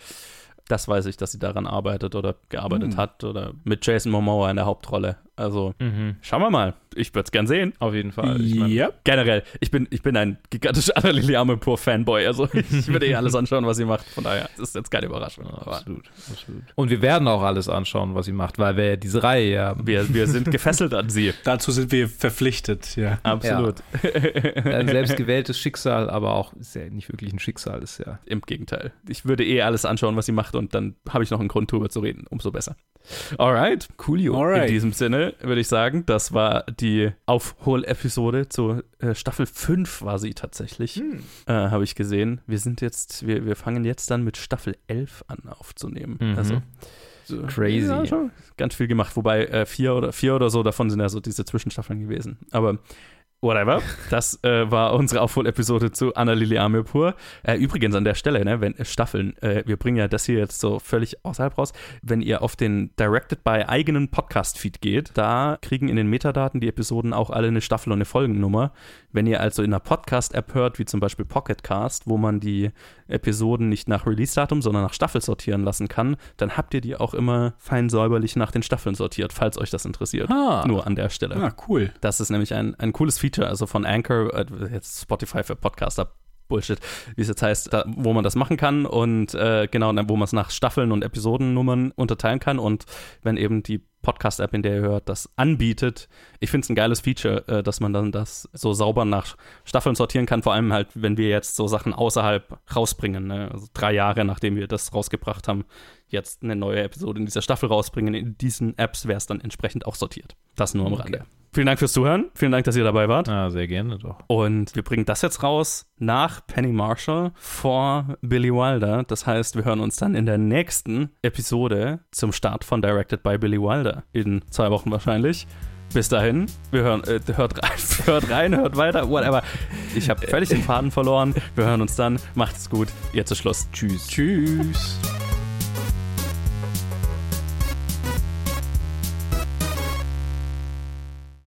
Das weiß ich, dass sie daran arbeitet oder gearbeitet Hm. hat oder mit Jason Momoa in der Hauptrolle. Also mhm. schauen wir mal. Ich würde es gern sehen. Auf jeden Fall. Ich mein, ja. Generell, ich bin, ich bin ein gigantischer Annalili Amirpour-Fanboy. Also ich würde eh alles anschauen, was sie macht. Von daher, das ist jetzt keine Überraschung. Aber Absolut, absolut. Und wir werden auch alles anschauen, was sie macht, weil wir ja diese Reihe hier haben. wir, wir sind gefesselt an sie. Dazu sind wir verpflichtet, ja. Absolut. Ein selbstgewähltes Schicksal, aber auch ist ja nicht wirklich ein Schicksal, ist ja. Im Gegenteil. Ich würde eh alles anschauen, was sie macht und dann habe ich noch einen Grund, drüber zu reden. Umso besser. Alright. Coolio. Alright. In diesem Sinne würde ich sagen, das war die Aufholepisode zu äh, Staffel 5 war sie tatsächlich. Hm. Äh, habe ich gesehen. Wir sind jetzt, wir, wir fangen jetzt dann mit Staffel 11 an aufzunehmen. Mhm. Also so, Crazy. Ja, ganz viel gemacht, wobei äh, vier oder vier oder so davon sind ja so diese Zwischenstaffeln gewesen. Aber whatever. Das äh, war unsere Aufholepisode zu Annalili Amirpur. Äh, übrigens an der Stelle, ne, wenn äh, Staffeln, äh, wir bringen ja das hier jetzt so völlig außerhalb raus. Wenn ihr auf den Directed by eigenen Podcast-Feed geht, da kriegen in den Metadaten die Episoden auch alle eine Staffel und eine Folgennummer. Wenn ihr also in einer Podcast-App hört, wie zum Beispiel Pocketcast, wo man die Episoden nicht nach Release-Datum, sondern nach Staffel sortieren lassen kann, dann habt ihr die auch immer fein säuberlich nach den Staffeln sortiert, falls euch das interessiert. Ah. Nur an der Stelle. Ah, cool. Das ist nämlich ein, ein cooles Feature, also von Anchor, äh, jetzt Spotify für Podcaster. Bullshit, wie es jetzt heißt, da, wo man das machen kann und äh, genau, wo man es nach Staffeln und Episodennummern unterteilen kann und wenn eben die Podcast-App, in der ihr hört, das anbietet. Ich finde es ein geiles Feature, äh, dass man dann das so sauber nach Staffeln sortieren kann, vor allem halt, wenn wir jetzt so Sachen außerhalb rausbringen, ne? also drei Jahre nachdem wir das rausgebracht haben, jetzt eine neue Episode in dieser Staffel rausbringen. In diesen Apps wäre es dann entsprechend auch sortiert. Das nur am Okay. Rande. Vielen Dank fürs Zuhören. Vielen Dank, dass ihr dabei wart. Ah, sehr gerne doch. Und wir bringen das jetzt raus nach Penny Marshall vor Billy Wilder. Das heißt, wir hören uns dann in der nächsten Episode zum Start von Directed by Billy Wilder in zwei Wochen wahrscheinlich Bis dahin, wir hören, äh, hört, rein, hört rein, hört weiter, whatever. Ich habe völlig den Faden verloren. Wir hören uns dann. Macht's gut. Jetzt ist Schluss. Tschüss. Tschüss.